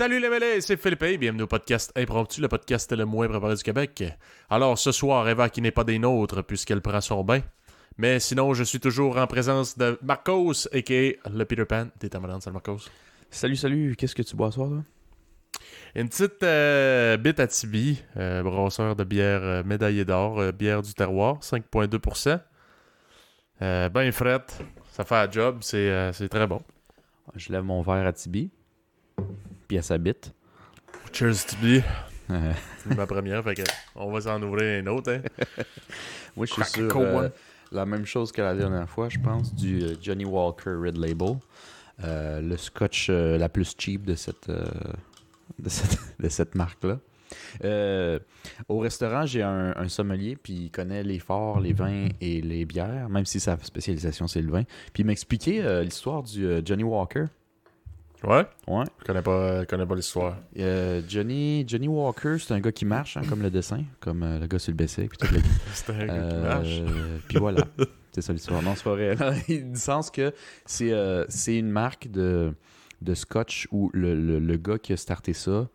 Salut les mêlés, c'est Philippe et bienvenue au podcast Impromptu, le podcast le moins préparé du Québec. Alors ce soir, Eva qui n'est pas des nôtres puisqu'elle prend son bain. Mais sinon, je suis toujours en présence de Marcos, a.k.a. le Peter Pan. T'es malade, salut Marcos. Salut, salut, qu'est-ce que tu bois ce soir, toi? Une petite euh, bite à Tibi, euh, brasseur de bière euh, médaillée d'or, euh, bière du terroir, 5,2%. Euh, ben frette, ça fait un job, c'est c'est très bon. Je lève mon verre à Tibi, puis à sa bite. Cheers Tibi, Euh, c'est ma première, fait que on va s'en ouvrir une autre. Hein. Moi, je suis sur euh, la même chose que la dernière fois, je pense, du euh, Johnny Walker Red Label. Euh, le scotch euh, la plus cheap de cette, de cette, de cette marque-là. Euh, au restaurant, j'ai un, un sommelier, puis il connaît les forts, les vins et les bières, même si sa spécialisation, c'est le vin. Puis il m'a expliqué euh, l'histoire du euh, Johnny Walker. Ouais, Ouais. je connais pas, je connais pas l'histoire. Euh, Johnny, Johnny Walker, c'est un gars qui marche, hein, comme le dessin, comme euh, le gars sur le BC. Puis tout le C'est un gars qui Euh, marche. Puis voilà. c'est ça l'histoire. Non, c'est pas vrai. Du sens que c'est euh, c'est une marque de, de scotch où le, le, le gars qui a starté ça,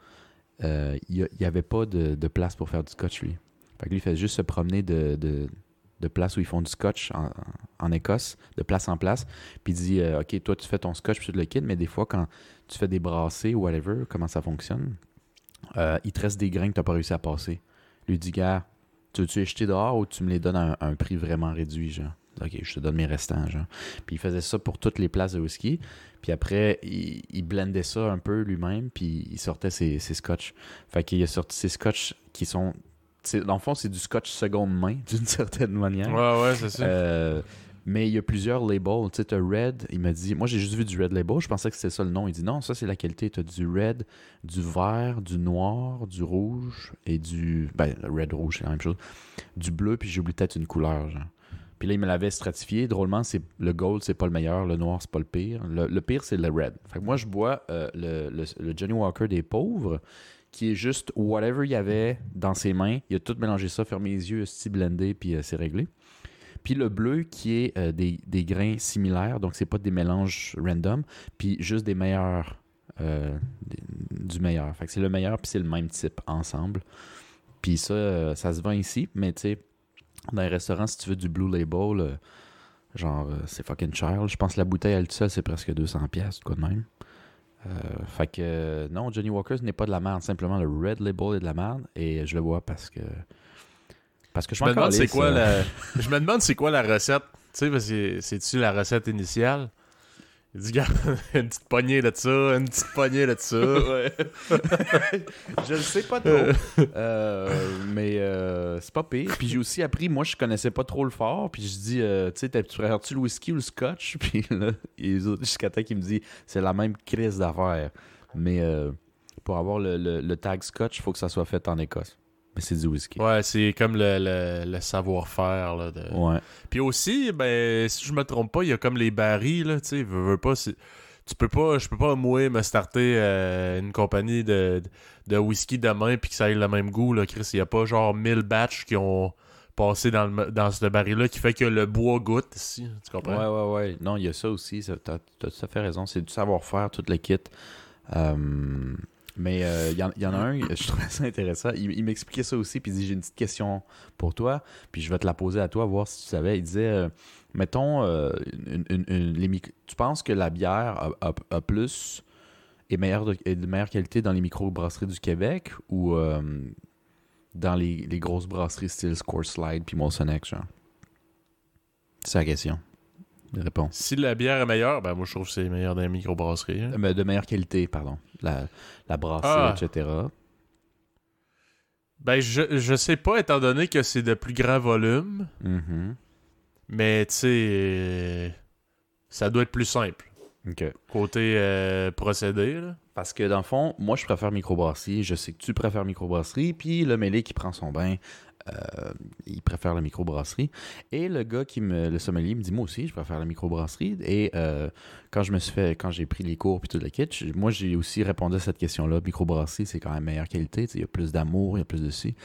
euh, il n'y avait pas de, de place pour faire du scotch, lui. Fait que lui, il fait juste se promener de, de, de place où ils font du scotch en, en Écosse, de place en place. Puis il dit euh, Ok, toi, tu fais ton scotch, puis tout le kit, mais des fois, quand tu fais des brassées ou whatever, comment ça fonctionne, euh, il te reste des grains que tu n'as pas réussi à passer. Lui dit Gars, tu veux-tu les jeter dehors ou tu me les donnes à un, prix vraiment réduit, genre? Ok, je te donne mes restants, genre. Puis il faisait ça pour toutes les places de whisky. Puis après, il, il blendait ça un peu lui-même, puis il sortait ses, ses scotch. Fait qu'il a sorti ses scotch qui sont. Dans le fond, c'est du scotch seconde main, d'une certaine manière. Ouais, ouais, c'est ça. Euh, mais il y a plusieurs labels. Tu sais, t'as Red, il m'a dit. Moi, j'ai juste vu du Red Label. Je pensais que c'était ça le nom. Il dit non, ça, c'est la qualité. T'as du Red, du vert, du noir, du rouge et du. Ben, le Red, rouge, c'est la même chose. Du bleu, puis j'ai oublié peut-être une couleur, genre. Puis là, il me l'avait stratifié. Drôlement, c'est le gold, c'est pas le meilleur. Le noir, c'est pas le pire. Le, le pire, c'est le red. Fait que moi, je bois euh, le, le- le Johnny Walker des pauvres, qui est juste whatever il y avait dans ses mains. Il a tout mélangé ça, fermé les yeux, style blendé, puis euh, c'est réglé. Puis le bleu qui est euh, des, des grains similaires, donc c'est pas des mélanges random, puis juste des meilleurs, euh, du meilleur. C'est le meilleur, puis c'est le même type ensemble. Puis ça, ça se vend ici, mais tu sais, dans les restaurants, si tu veux du Blue Label, genre, c'est fucking cher. Je pense que la bouteille, elle seule, c'est presque 200$, pièces quoi de même. Euh, fait que, non, Johnny Walker, n'est pas de la merde. Simplement, le Red Label est de la merde, et je le bois parce que... Parce que je Je me demande c'est quoi euh, la. Je me demande c'est quoi la recette. Tu sais, parce que c'est-tu la recette initiale? Il dit, gars, une petite poignée de ça, une petite poignée de ça. Ouais. je le sais pas trop. Euh, mais euh, c'est pas pire. Puis j'ai aussi appris, moi je connaissais pas trop le fort. Puis je dis, euh, tu sais, t'as- tu préfères-tu le whisky ou le scotch? Puis là, jusqu'à temps qu'il me dit, c'est la même crise d'affaires. Mais euh, pour avoir le, le- le tag scotch, il faut que ça soit fait en Écosse. Mais c'est du whisky. Ouais, c'est comme le, le- le savoir-faire. De... Ouais. Puis aussi, ben, si je me trompe pas, il y a comme les barils, tu sais, veux, veux pas, c'est- tu peux pas, je peux pas, moi, me starter euh, une compagnie de, de whisky demain puis que ça ait le même goût, là, Chris. Il y a pas genre 1000 batchs qui ont passé dans, le, dans ce baril-là qui fait que le bois goûte ici, tu comprends? Ouais, ouais, ouais. Non, il y a ça aussi. ça- T'as t'as tout à fait raison. C'est du savoir-faire, tout le kit. Euh, mais euh, il il y en a un, je trouvais ça intéressant. Il, m'expliquait ça aussi, puis il dit J'ai une petite question pour toi, puis je vais te la poser à toi, voir si tu savais. Il disait euh, Mettons, euh, une- une- tu penses que la bière a, a- a plus est, meilleure de, est de meilleure qualité dans les micro-brasseries du Québec ou euh, dans les, les grosses brasseries style Score Slide puis Molson X, C'est la question. Si la bière est meilleure, ben moi je trouve que c'est meilleur dans les microbrasseries. hein. Euh, De meilleure qualité, pardon. La, la brasserie, Ah. etc. Ben je, je sais pas, étant donné que c'est de plus grand volume, Mhm. mais tu sais, euh, ça doit être plus simple. Côté euh, procédé, là. Parce que dans le fond, moi je préfère microbrasserie, je sais que tu préfères microbrasserie, puis le mêlé qui prend son bain, euh, préfère la microbrasserie. Et le gars qui me, le sommelier me dit moi aussi je préfère la microbrasserie. Et euh, quand je me suis fait, quand j'ai pris les cours puis tout le kit, moi j'ai aussi répondu à cette question-là. Microbrasserie c'est quand même meilleure qualité, il y a plus d'amour, il y a plus de ci.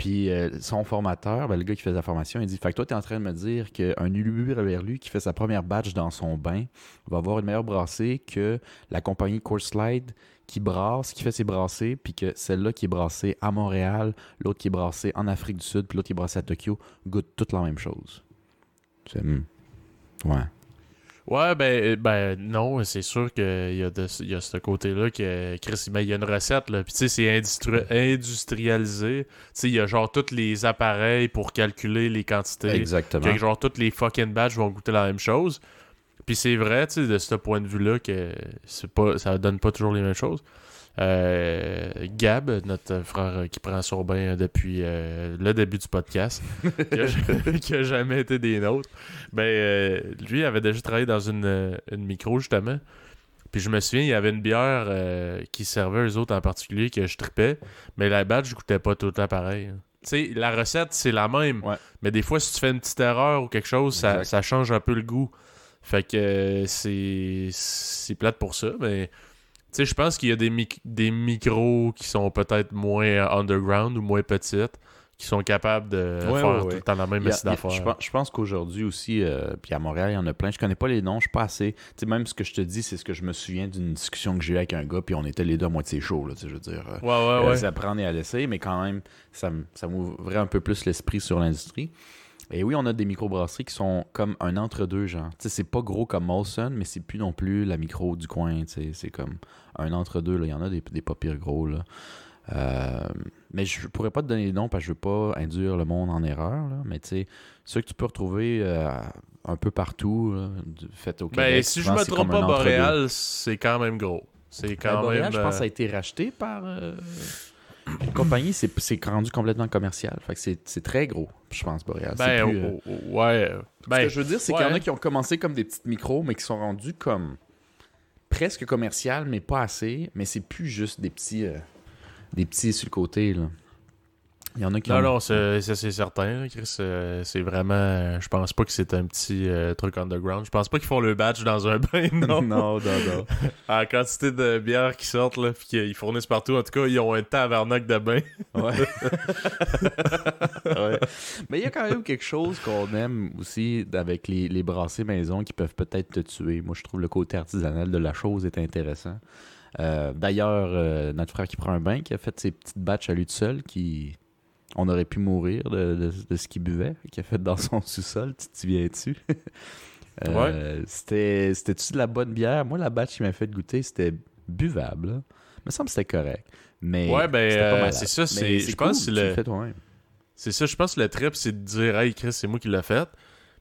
Puis euh, son formateur, ben, le gars qui fait la formation, il dit Fait que toi, tu es en train de me dire qu'un ulubu qui fait sa première batch dans son bain va avoir une meilleure brassée que la compagnie Course Slide qui brasse, qui fait ses brassées, puis que celle-là qui est brassée à Montréal, l'autre qui est brassée en Afrique du Sud, puis l'autre qui est brassée à Tokyo, goûte toute la même chose. C'est. hmm. Ouais. Ouais, ben, ben non, c'est sûr qu'il y, a de- y a ce côté-là que Chris, ben, il y a une recette, là. Puis tu sais, c'est industri- industrialisé. Tu sais, il y a genre tous les appareils pour calculer les quantités. Exactement. Que genre toutes les fucking batchs vont goûter la même chose. Puis c'est vrai, tu sais, de ce point de vue-là, que c'est pas, ça donne pas toujours les mêmes choses. Euh, Gab, notre frère qui prend son bain depuis euh, le début du podcast, qui, a, qui a jamais été des nôtres, ben euh, lui avait déjà travaillé dans une, euh, une micro justement. Puis je me souviens, il y avait une bière euh, qui servait eux autres en particulier que je tripais, mais la batch je goûtais pas tout le temps pareil. hein. Tu sais, la recette c'est la même, Ouais. mais des fois si tu fais une petite erreur ou quelque chose, ça, change un peu le goût. Fait que euh, c'est plate pour ça, mais sais, je pense qu'il y a des, mic- des micros qui sont peut-être moins underground ou moins petites, qui sont capables de Ouais, faire ouais, tout le temps la même d'affaires. je pense, qu'aujourd'hui aussi, euh, puis à Montréal, il y en a plein. Je connais pas les noms, je suis pas assez. Tu sais, même ce que je te dis, c'est ce que je me souviens d'une discussion que j'ai eue avec un gars, puis on était les deux à moitié chauds, là, tu sais, je veux dire. euh, Ouais, ouais, euh, ouais. à prendre et à laisser, mais quand même, ça, ça m'ouvrait un peu plus l'esprit sur l'industrie. Et oui, on a des microbrasseries qui sont comme un entre-deux, genre. Tu sais, c'est pas gros comme Molson, mais c'est plus non plus la micro du coin, tu sais. C'est comme un entre-deux, là. Il y en a des, des pas pires gros, là. Euh, mais je pourrais pas te donner les noms parce que je veux pas induire le monde en erreur, là. Mais tu sais, ceux que tu peux retrouver euh, un peu partout, là, du- fait au Québec. Ben, si je me trompe pas. Boréal, c'est quand même gros. C'est Ben, quand Boréal, même. je pense que ça a euh, été racheté par euh, une compagnie. C'est, rendu complètement commercial. Fait que c'est, très gros, je pense, Boréal. Ben, plus, euh, oh, oh, ouais. Ce Ben, que je veux dire, c'est qu'il y en a qui ont commencé comme des petites micros, mais qui sont rendus comme presque commercial, mais pas assez. Mais c'est plus juste des petits, euh, des petits sur le côté. Là. Il y en a qui Non, ont... non, c'est ça, c'est certain, Chris. euh, c'est vraiment. euh, Je pense pas que c'est un petit euh, truc underground. Je pense pas qu'ils font le batch dans un bain, non. non, non, non. En quantité de bières qui sortent, là, puis qu'ils fournissent partout. En tout cas, ils ont un tabarnak de bain. Ouais. Ouais. Mais il y a quand même quelque chose qu'on aime aussi avec les, les brassées maison qui peuvent peut-être te tuer. Moi, je trouve le côté artisanal de la chose est intéressant. Euh, D'ailleurs, euh, notre frère qui prend un bain, qui a fait ses petites batches à lui tout seul, qui. On aurait pu mourir de, de- de ce qu'il buvait, qu'il a fait dans son sous-sol. Tu viens-tu? Euh, C'était C'était-tu de la bonne bière? Moi, la batch qu'il m'a fait goûter, c'était buvable. là. Il me semble que c'était correct. Mais Ouais, ben, euh, c'est ça, c'est- je cool, pense que le-. C'est ça, je pense que le trip, c'est de dire, hey, Chris, c'est moi qui l'ai fait.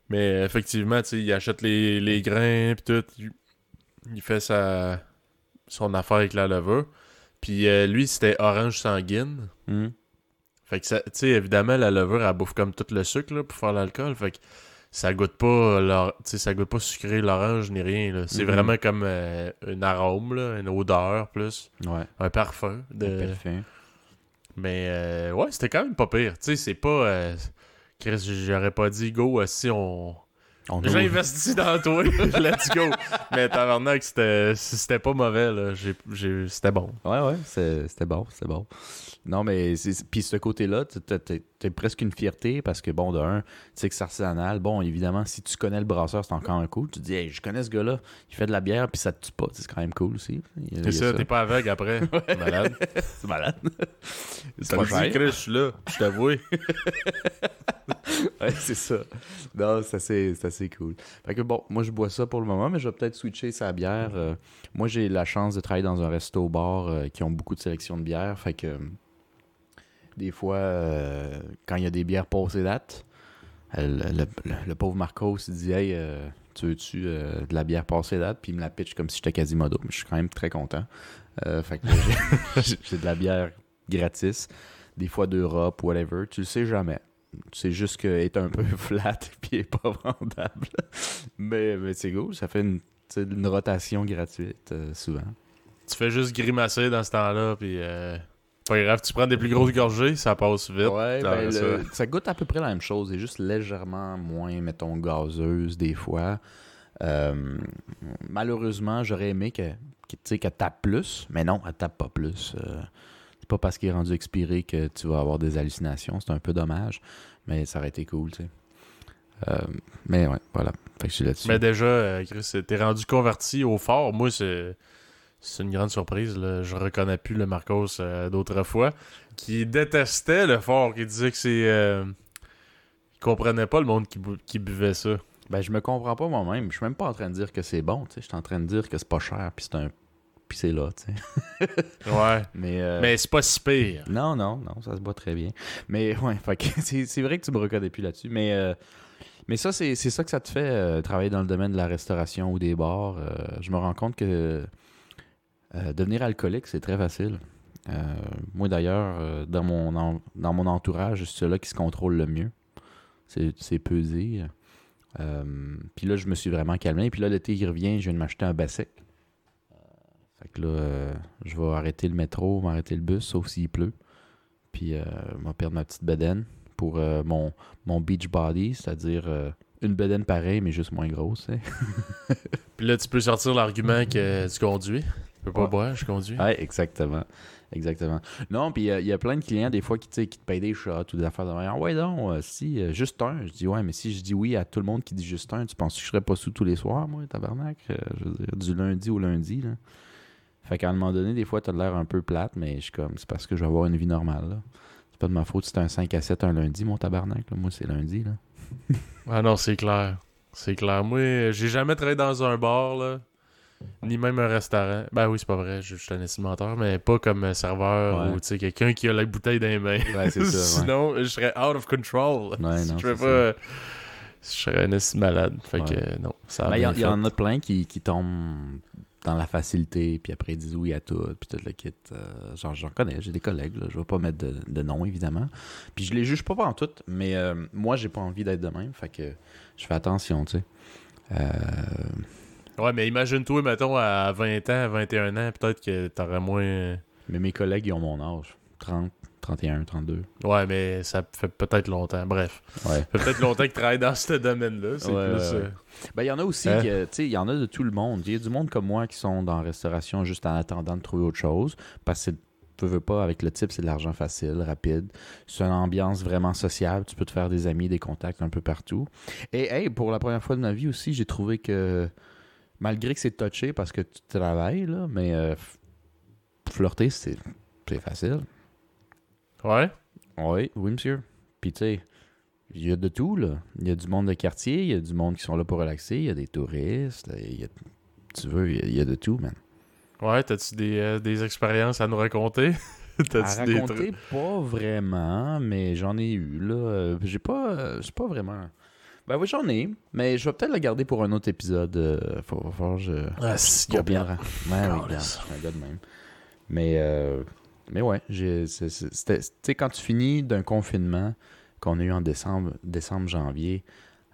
Mais effectivement, tu sais, il achète les, les grains, puis tout. Il, fait sa, son affaire avec la levure. Puis euh, lui, c'était orange sanguine. Mhm. Fait que, ça- tu sais, évidemment, la levure, elle bouffe comme tout le sucre là, pour faire l'alcool. Fait que ça goûte pas sais, ça goûte pas sucré l'orange ni rien. là. C'est Mhm. vraiment comme euh, un arôme, là, une odeur plus, Ouais, un parfum. De... parfait. Mais euh, ouais, c'était quand même pas pire. Tu sais, c'est pas. euh, Chris, j'aurais pas dit go euh, si on. On J'ai investi dans toi, let's go. Mais tabarnak, c'était c'était pas mauvais, là. J'ai- j'ai- C'était bon. Ouais, ouais, c'était bon, c'était bon. Non, mais puis ce côté-là, t'as presque une fierté parce que, bon, de un, tu sais que c'est artisanal. Bon, évidemment, si tu connais le brasseur, c'est encore un cool. Tu te dis, hey, je connais ce gars-là, il fait de la bière, puis ça te tue pas. C'est quand même cool aussi. C'est ça, t'es pas aveugle après. T'es malade. C'est malade. Ça pas cher. Je suis là. Je t'avoue. Ouais, c'est ça. Non, c'est assez, c'est assez cool. Fait que bon, moi je bois ça pour le moment, mais je vais peut-être switcher sa bière. Euh, moi j'ai la chance de travailler dans un resto-bar euh, qui ont beaucoup de sélection de bières. Fait que euh, des fois, euh, quand il y a des bières passées date, euh, le, le- pauvre Marcos dit Hey, euh, tu veux-tu de la bière passée date Puis il me la pitch comme si j'étais Quasimodo. Mais je suis quand même très content. Fait que j'ai- de la bière gratis, des fois d'Europe, whatever. Tu le sais jamais. C'est juste qu'elle est un peu flat elle est pas vendable. mais c'est cool, ça fait une, une rotation gratuite souvent. tu fais juste grimacer dans ce temps-là, puis pas grave, tu prends des plus grosses gorgées, ça passe vite. Ouais, ben, ça. le- ça goûte à peu près la même chose, c'est juste légèrement moins, mettons, gazeuse des fois. Euh, malheureusement, j'aurais aimé que, que, tu sais, qu'elle tape plus, mais non, elle tape pas plus. Euh, pas parce qu'il est rendu expiré que tu vas avoir des hallucinations. C'est un peu dommage, mais ça aurait été cool, tu sais. Euh, mais ouais, voilà. Fait que je suis là-dessus. Mais déjà, Chris, t'es rendu converti au fort. Moi, c'est. C'est une grande surprise. Là. Je reconnais plus le Marcos euh, d'autrefois, qui détestait le fort, qui disait que c'est. euh, Il comprenait pas le monde qui, bu- qui buvait ça. Ben, je me comprends pas moi-même. Je suis même pas en train de dire que c'est bon, tu sais. Je suis en train de dire que c'est pas cher, puis c'est un... Puis c'est là, tu sais. Ouais. Mais... euh, Mais c'est pas si pire. Non, non, non, ça se boit très bien. Mais ouais, c'est vrai que tu me reconnais plus là-dessus. Mais, euh, mais ça, c'est c'est ça que ça te fait, euh, travailler dans le domaine de la restauration ou des bars. Euh, je me rends compte que euh, devenir alcoolique, c'est très facile. Euh, moi, d'ailleurs, euh, dans, mon en- dans mon entourage, c'est celui-là qui se contrôle le mieux. C'est pesé. Puis là, je me suis vraiment calmé. Puis là, l'été, il revient, je viens de m'acheter un bassec. Fait que là, je vais arrêter le métro, m'arrêter le bus, sauf s'il pleut. Puis, je vais perdre ma petite bedaine pour mon, mon beach body, c'est-à-dire une bedaine pareille, mais juste moins grosse. Puis là, tu peux sortir l'argument que tu conduis? Tu peux pas Ouais. boire, je conduis. Exactement. Exactement. Non, puis euh, il y a plein de clients, des fois, qui, qui te payent des shots ou des affaires de même. Ah ouais, non, euh, si, euh, juste un. Je dis, ouais, mais si je dis oui à tout le monde qui dit juste un, tu penses que je serais pas sous tous les soirs, moi, tabarnak? Je veux dire, du lundi au lundi, là. Fait qu'à un moment donné, des fois, t'as l'air un peu plate, mais je suis comme, c'est parce que je vais avoir une vie normale, là. C'est pas de ma faute si c'est un 5 à 7 un lundi, mon tabarnak, là. Moi, c'est lundi, là. Ah non, c'est clair. C'est clair. Moi, j'ai jamais travaillé dans un bar, là. Ni même un restaurant. Ben oui, c'est pas vrai, je je suis un estimateur, mais pas comme un serveur Ouais. ou tu sais, quelqu'un qui a la bouteille dans les mains. Ouais, ça. Sinon, je serais out of control. Non, je pas. Serais un malade. Fait que euh, non, ça Il y, en- y a plein qui, qui tombent dans la facilité, puis après ils disent oui à tout, puis tout le kit. Euh, genre, j'en connais, j'ai des collègues, là, je vais pas mettre de, de nom, évidemment. Puis je les juge pas en tout, mais euh, moi, j'ai pas envie d'être de même, fait que je fais attention, tu sais. Euh, Ouais, mais imagine-toi, mettons, à 20 ans, 21 ans, peut-être que t'aurais moins. mais mes collègues, ils ont mon âge, 30, 31, 32. Ouais, mais ça fait peut-être longtemps. Bref. Ouais. Ça fait peut-être longtemps qu'ils travaillent dans ce domaine-là. C'est Ouais, plus. euh, Ben, il y en a aussi, Hein? que, tu sais, il y en a de tout le monde. Il y a du monde comme moi qui sont dans la restauration juste en attendant de trouver autre chose. Parce que tu veux pas, avec le type, c'est de l'argent facile, rapide. C'est une ambiance vraiment sociable. Tu peux te faire des amis, des contacts un peu partout. Et, hey, pour la première fois de ma vie aussi, j'ai trouvé que, malgré que c'est touché parce que tu travailles, là, mais euh, flirter, c'est c'est facile. Ouais. Oui, oui, monsieur. Puis, tu sais, il y a de tout, là. Il y a du monde de quartier, il y a du monde qui sont là pour relaxer, il y a des touristes, il y a, tu veux, il y a, il y a de tout, man. Ouais, t'as-tu des, euh, des expériences à nous raconter? À t'as-tu des raconter, trucs? pas vraiment, mais j'en ai eu, là. Euh, J'ai pas, euh, j'ai pas vraiment... Ben oui, j'en ai, mais je vais peut-être la garder pour un autre épisode. euh, faut, que je... Ah, si, pour bien... Ouais, oui, je suis un gars de même. Mais, euh, mais ouais, c'était- tu sais, quand tu finis d'un confinement qu'on a eu en décembre, décembre janvier,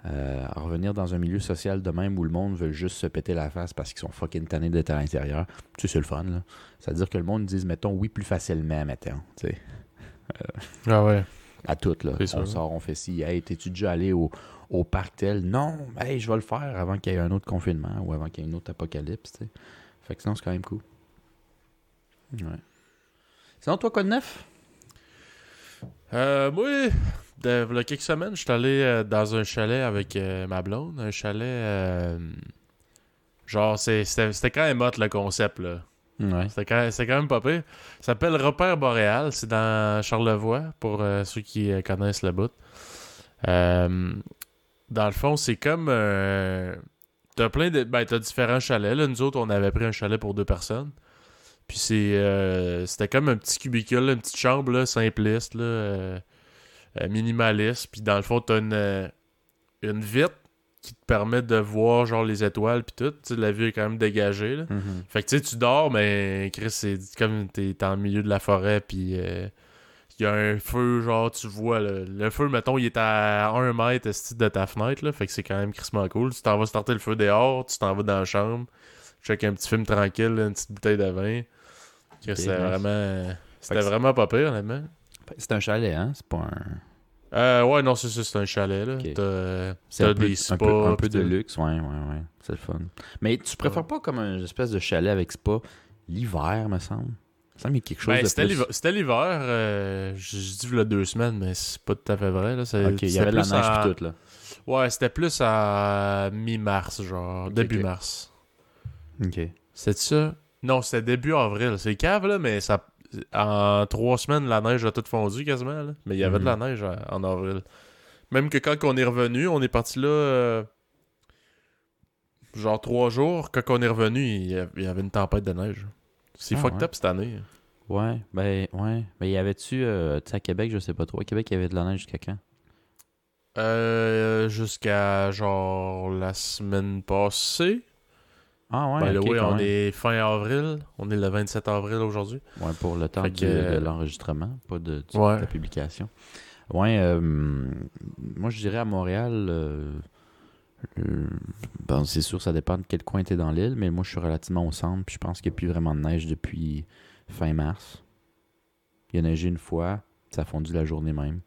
euh, à revenir dans un milieu social de même où le monde veut juste se péter la face parce qu'ils sont fucking tannés d'être à l'intérieur, tu sais, c'est le fun, là. C'est-à-dire que le monde dise, mettons, oui, plus facilement, mettons, tu sais, Ah ouais. à tout, là. On sort, on fait ci, hey, t'es-tu déjà allé au, au parc tel? Non, hey, je vais le faire avant qu'il y ait un autre confinement ou avant qu'il y ait une autre apocalypse. Fait que sinon, c'est quand même cool. Ouais. Sinon, toi, quoi de neuf? Euh, moi, de, il y a quelques semaines, je suis allé euh, dans un chalet avec euh, ma blonde. Un chalet. euh, genre, c'est- c'était quand même hot le concept, là. Ouais. C'était quand, même pas pire. Ça s'appelle Repère Boréal. C'est dans Charlevoix, pour euh, ceux qui connaissent le bout. Dans le fond, c'est comme. euh, t'as plein de. Ben, t'as différents chalets. Là. Nous autres, on avait pris un chalet pour deux personnes. Puis c'est. euh, c'était comme un petit cubicule, une petite chambre, là, simpliste, là, euh, euh, minimaliste. Puis dans le fond, t'as une, une vitre qui te permet de voir, genre, les étoiles, puis tout. Tu sais, la vue est quand même dégagée, là. Mhm. Fait que tu sais, tu dors, mais Chris, c'est comme t'es en milieu de la forêt, puis il y a un feu, genre, tu vois, le, le feu, mettons, il est à 1 mètre de ta fenêtre, là, fait que c'est quand même crissement cool. Tu t'en vas starter le feu dehors, tu t'en vas dans la chambre, tu check un petit film tranquille, là, une petite bouteille de vin. C'était nice. vraiment... C'était vraiment pas pire, honnêtement. C'est un chalet, hein? C'est pas un... Euh, ouais, non, c'est ça, c'est un chalet, là. Ok. T'as C'est t'as un peu, des un spas. peu, de luxe, ouais, ouais, ouais. C'est le fun. Mais tu préfères pas comme une espèce de chalet avec spa l'hiver, me semble? Ça me quelque chose Ben, c'était l'hiver- c'était l'hiver, euh, je je dis a deux semaines, mais c'est pas tout à fait vrai. Là. Ok, il y c'était avait de la neige pis tout, là. Ouais, c'était plus à mi-mars, genre, début mars. Ok. C'est ça? Non, c'était début avril. C'est cave, là, mais ça... en trois semaines, la neige a tout fondu quasiment. Là. Mais il y avait de la neige en, en avril. Même que quand on est revenu, on est parti là. euh, genre trois jours. Quand on est revenu, il y avait une tempête de neige. C'est Ah, fucked ouais. up cette année. Ouais, ben, ouais. Ben, y avait-tu, euh, tu sais, à Québec, je sais pas trop. À Québec, il y avait de la neige jusqu'à quand? Euh, Jusqu'à genre la semaine passée. Ah, ouais, way, quand on même. est fin avril. On est le 27 avril aujourd'hui. Ouais, pour le temps Fait du- que, de l'enregistrement, pas de, du- Ouais. de la publication. Ouais, euh, moi, je dirais à Montréal, euh, bon, c'est sûr, ça dépend de quel coin tu dans l'île, mais moi, je suis relativement au centre, puis je pense qu'il n'y a plus vraiment de neige depuis fin mars. Il a neigé une fois, ça a fondu la journée même,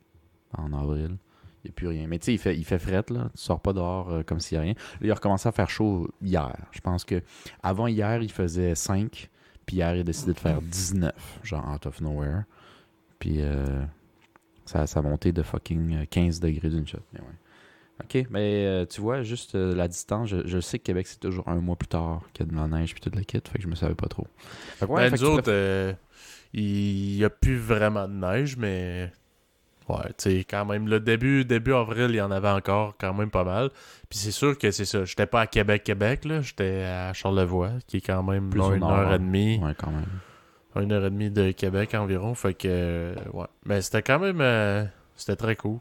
en avril. Il n'y a plus rien. Mais tu sais, il fait, il fait fret, là. Tu sors pas dehors euh, comme s'il n'y a rien. Là, il a recommencé à faire chaud hier. Je pense que avant hier, il faisait 5. Puis hier, il a décidé de faire 19, genre out of nowhere. Puis euh, ça, ça a monté de fucking euh, 15 degrés d'une shot. Mais ouais. Ok, mais euh, tu vois, juste euh, la distance, je, je sais que Québec, c'est toujours un mois plus tard qu'il y a de la neige puis toute la kit. Fait que je me savais pas trop. Fait que ouais, ben, fait nous autres, euh, il n'y a plus vraiment de neige, mais. Ouais, tu sais, quand même, le début, début avril, il y en avait encore quand même pas mal. Puis c'est sûr que c'est ça. J'étais pas à Québec, Québec, là. J'étais à Charlevoix, qui est quand même Plus genre, au une nord, heure et demie. Ouais, quand même. Une heure et demie de Québec environ. Fait que, ouais. Mais c'était quand même. c'était très cool.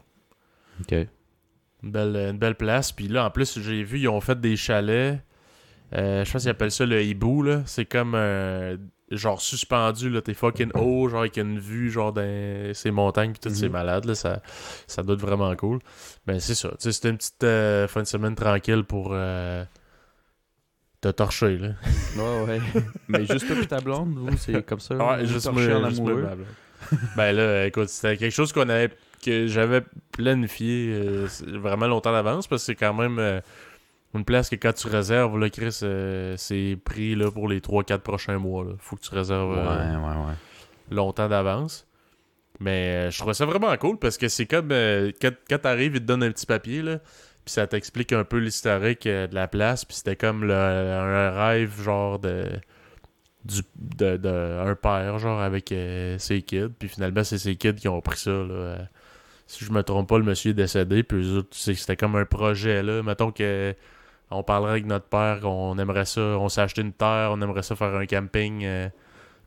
Ok. Une belle, une belle place. Puis là, en plus, j'ai vu, ils ont fait des chalets. Euh, je pense qu'ils appellent ça le hibou, là. C'est comme euh, genre suspendu, là. T'es fucking haut, genre avec une vue, genre dans ces montagnes, puis toutes Mhm. ces malades, là. Ça, ça doit être vraiment cool. Mais c'est ça. Tu sais, C'était une petite euh, fin de semaine tranquille pour euh, te torcher, là. Ouais, ouais. mais juste toi ta blonde, vous, c'est comme ça. Ouais, juste moi, en juste amoureux? ben là, écoute, c'était quelque chose qu'on avait que j'avais planifié euh, vraiment longtemps d'avance parce que c'est quand même euh, une place que quand tu réserves, là, Chris, euh, c'est pris là, pour les 3-4 prochains mois. Là. Faut que tu réserves Ouais, ouais, ouais. longtemps d'avance. Mais je trouvais ça vraiment cool parce que c'est comme quand, quand t'arrives, ils te donnent un petit papier, là, puis ça t'explique un peu l'historique de la place, puis c'était comme le- un rêve, genre, de, du, de, de un père, genre, avec euh, ses kids, puis finalement, c'est ses kids qui ont pris ça, là. Si je me trompe pas, le monsieur est décédé, puis c'était comme un projet, là. Mettons que on parlerait avec notre père, qu'on aimerait ça, on s'est acheté une terre, on aimerait ça faire un camping, euh,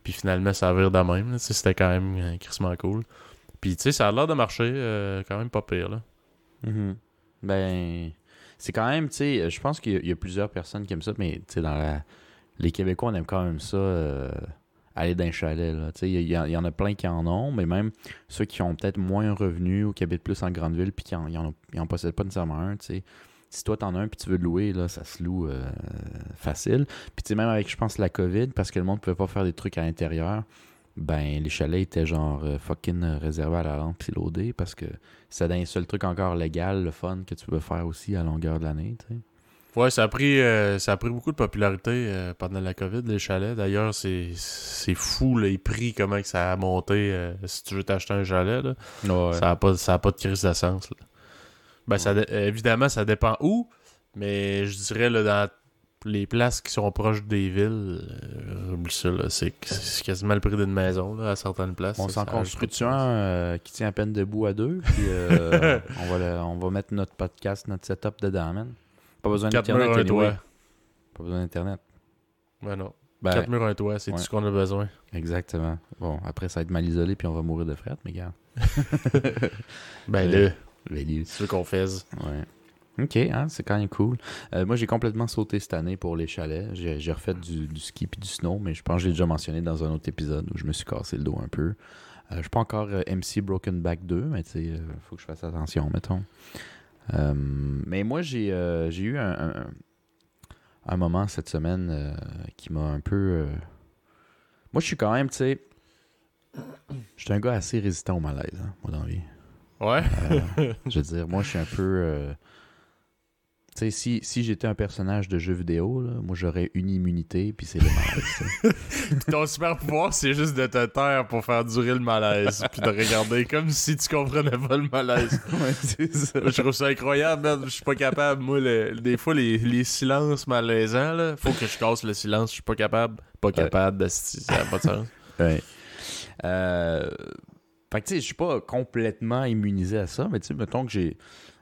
puis finalement, ça vire de même. C'était quand même euh, crissement cool. Puis, tu sais, ça a l'air de marcher euh, quand même pas pire. Là. Mhm. Ben, c'est quand même, tu sais, je pense qu'il y, a- plusieurs personnes qui aiment ça, mais tu sais, dans les Québécois, on aime quand même ça, aller dans un chalet, il y, en a plein qui en ont, mais même ceux qui ont peut-être moins un revenu ou qui habitent plus en grande ville puis qui en, ils en, ont- ils en possèdent pas nécessairement un. Si toi t'en as un puis tu veux le louer, là, ça se loue euh, facile. Puis même avec, je pense, la COVID, parce que le monde pouvait pas faire des trucs à l'intérieur, ben les chalets étaient genre euh, fucking euh, réservés à la lampe puis parce que c'est un seul truc encore légal, le fun que tu peux faire aussi à longueur de l'année. Ouais, ça a pris, euh, ça a pris beaucoup de popularité euh, pendant la COVID, les chalets. D'ailleurs, c'est, c'est fou les prix, comment que ça a monté euh, si tu veux t'acheter un chalet. Là. Ça n'a pas, ça a pas de crise d'essence. là. Ben, ça évidemment, ça dépend où, mais je dirais là, dans les places qui sont proches des villes, ça, là, c'est, c'est quasiment le prix d'une maison là, à certaines places. On s'en de un qui tient à peine debout à deux, puis euh, on, va le- on va mettre notre podcast, notre setup dedans, man? Pas besoin Quatre d'internet, anyway. toit. Pas besoin d'internet. Ben non. Ben, Quatre murs, un toit, c'est ouais. tout ce qu'on a besoin. exactement. Bon, après, ça va être mal isolé, puis on va mourir de fret, mais gars. Ben Euh, là, Value. c'est ce qu'on fait. Ouais. Ok, hein, c'est quand même cool. Euh, moi, j'ai complètement sauté cette année pour les chalets. J'ai j'ai refait du, du ski puis du snow, mais je pense que je l'ai déjà mentionné dans un autre épisode où je me suis cassé le dos un peu. Euh, je suis pas encore euh, MC Broken Back 2, mais tu sais, faut que je fasse attention, mettons. Euh, mais moi, j'ai euh, j'ai eu un, un, un moment cette semaine euh, qui m'a un peu. Moi, je suis quand même, tu sais. Je suis un gars assez résistant au malaise, hein, moi, dans la vie. Ouais. Je veux dire, moi, je suis un peu. Euh, Tu sais, si, si j'étais un personnage de jeu vidéo, là, moi j'aurais une immunité, puis c'est le malaise. Ton super pouvoir, c'est juste de te taire pour faire durer le malaise. Puis de regarder comme si tu comprenais pas le malaise. ouais, ça. Je trouve ça incroyable, man. Je suis pas capable. Moi, le- des fois, les, les silences malaisants, là, faut que je casse le silence. Je suis pas capable. Pas capable de. Ça n'a pas de sens. Ouais. Euh, Fait que tu sais, je suis pas complètement immunisé à ça, mais tu sais, mettons que j'ai.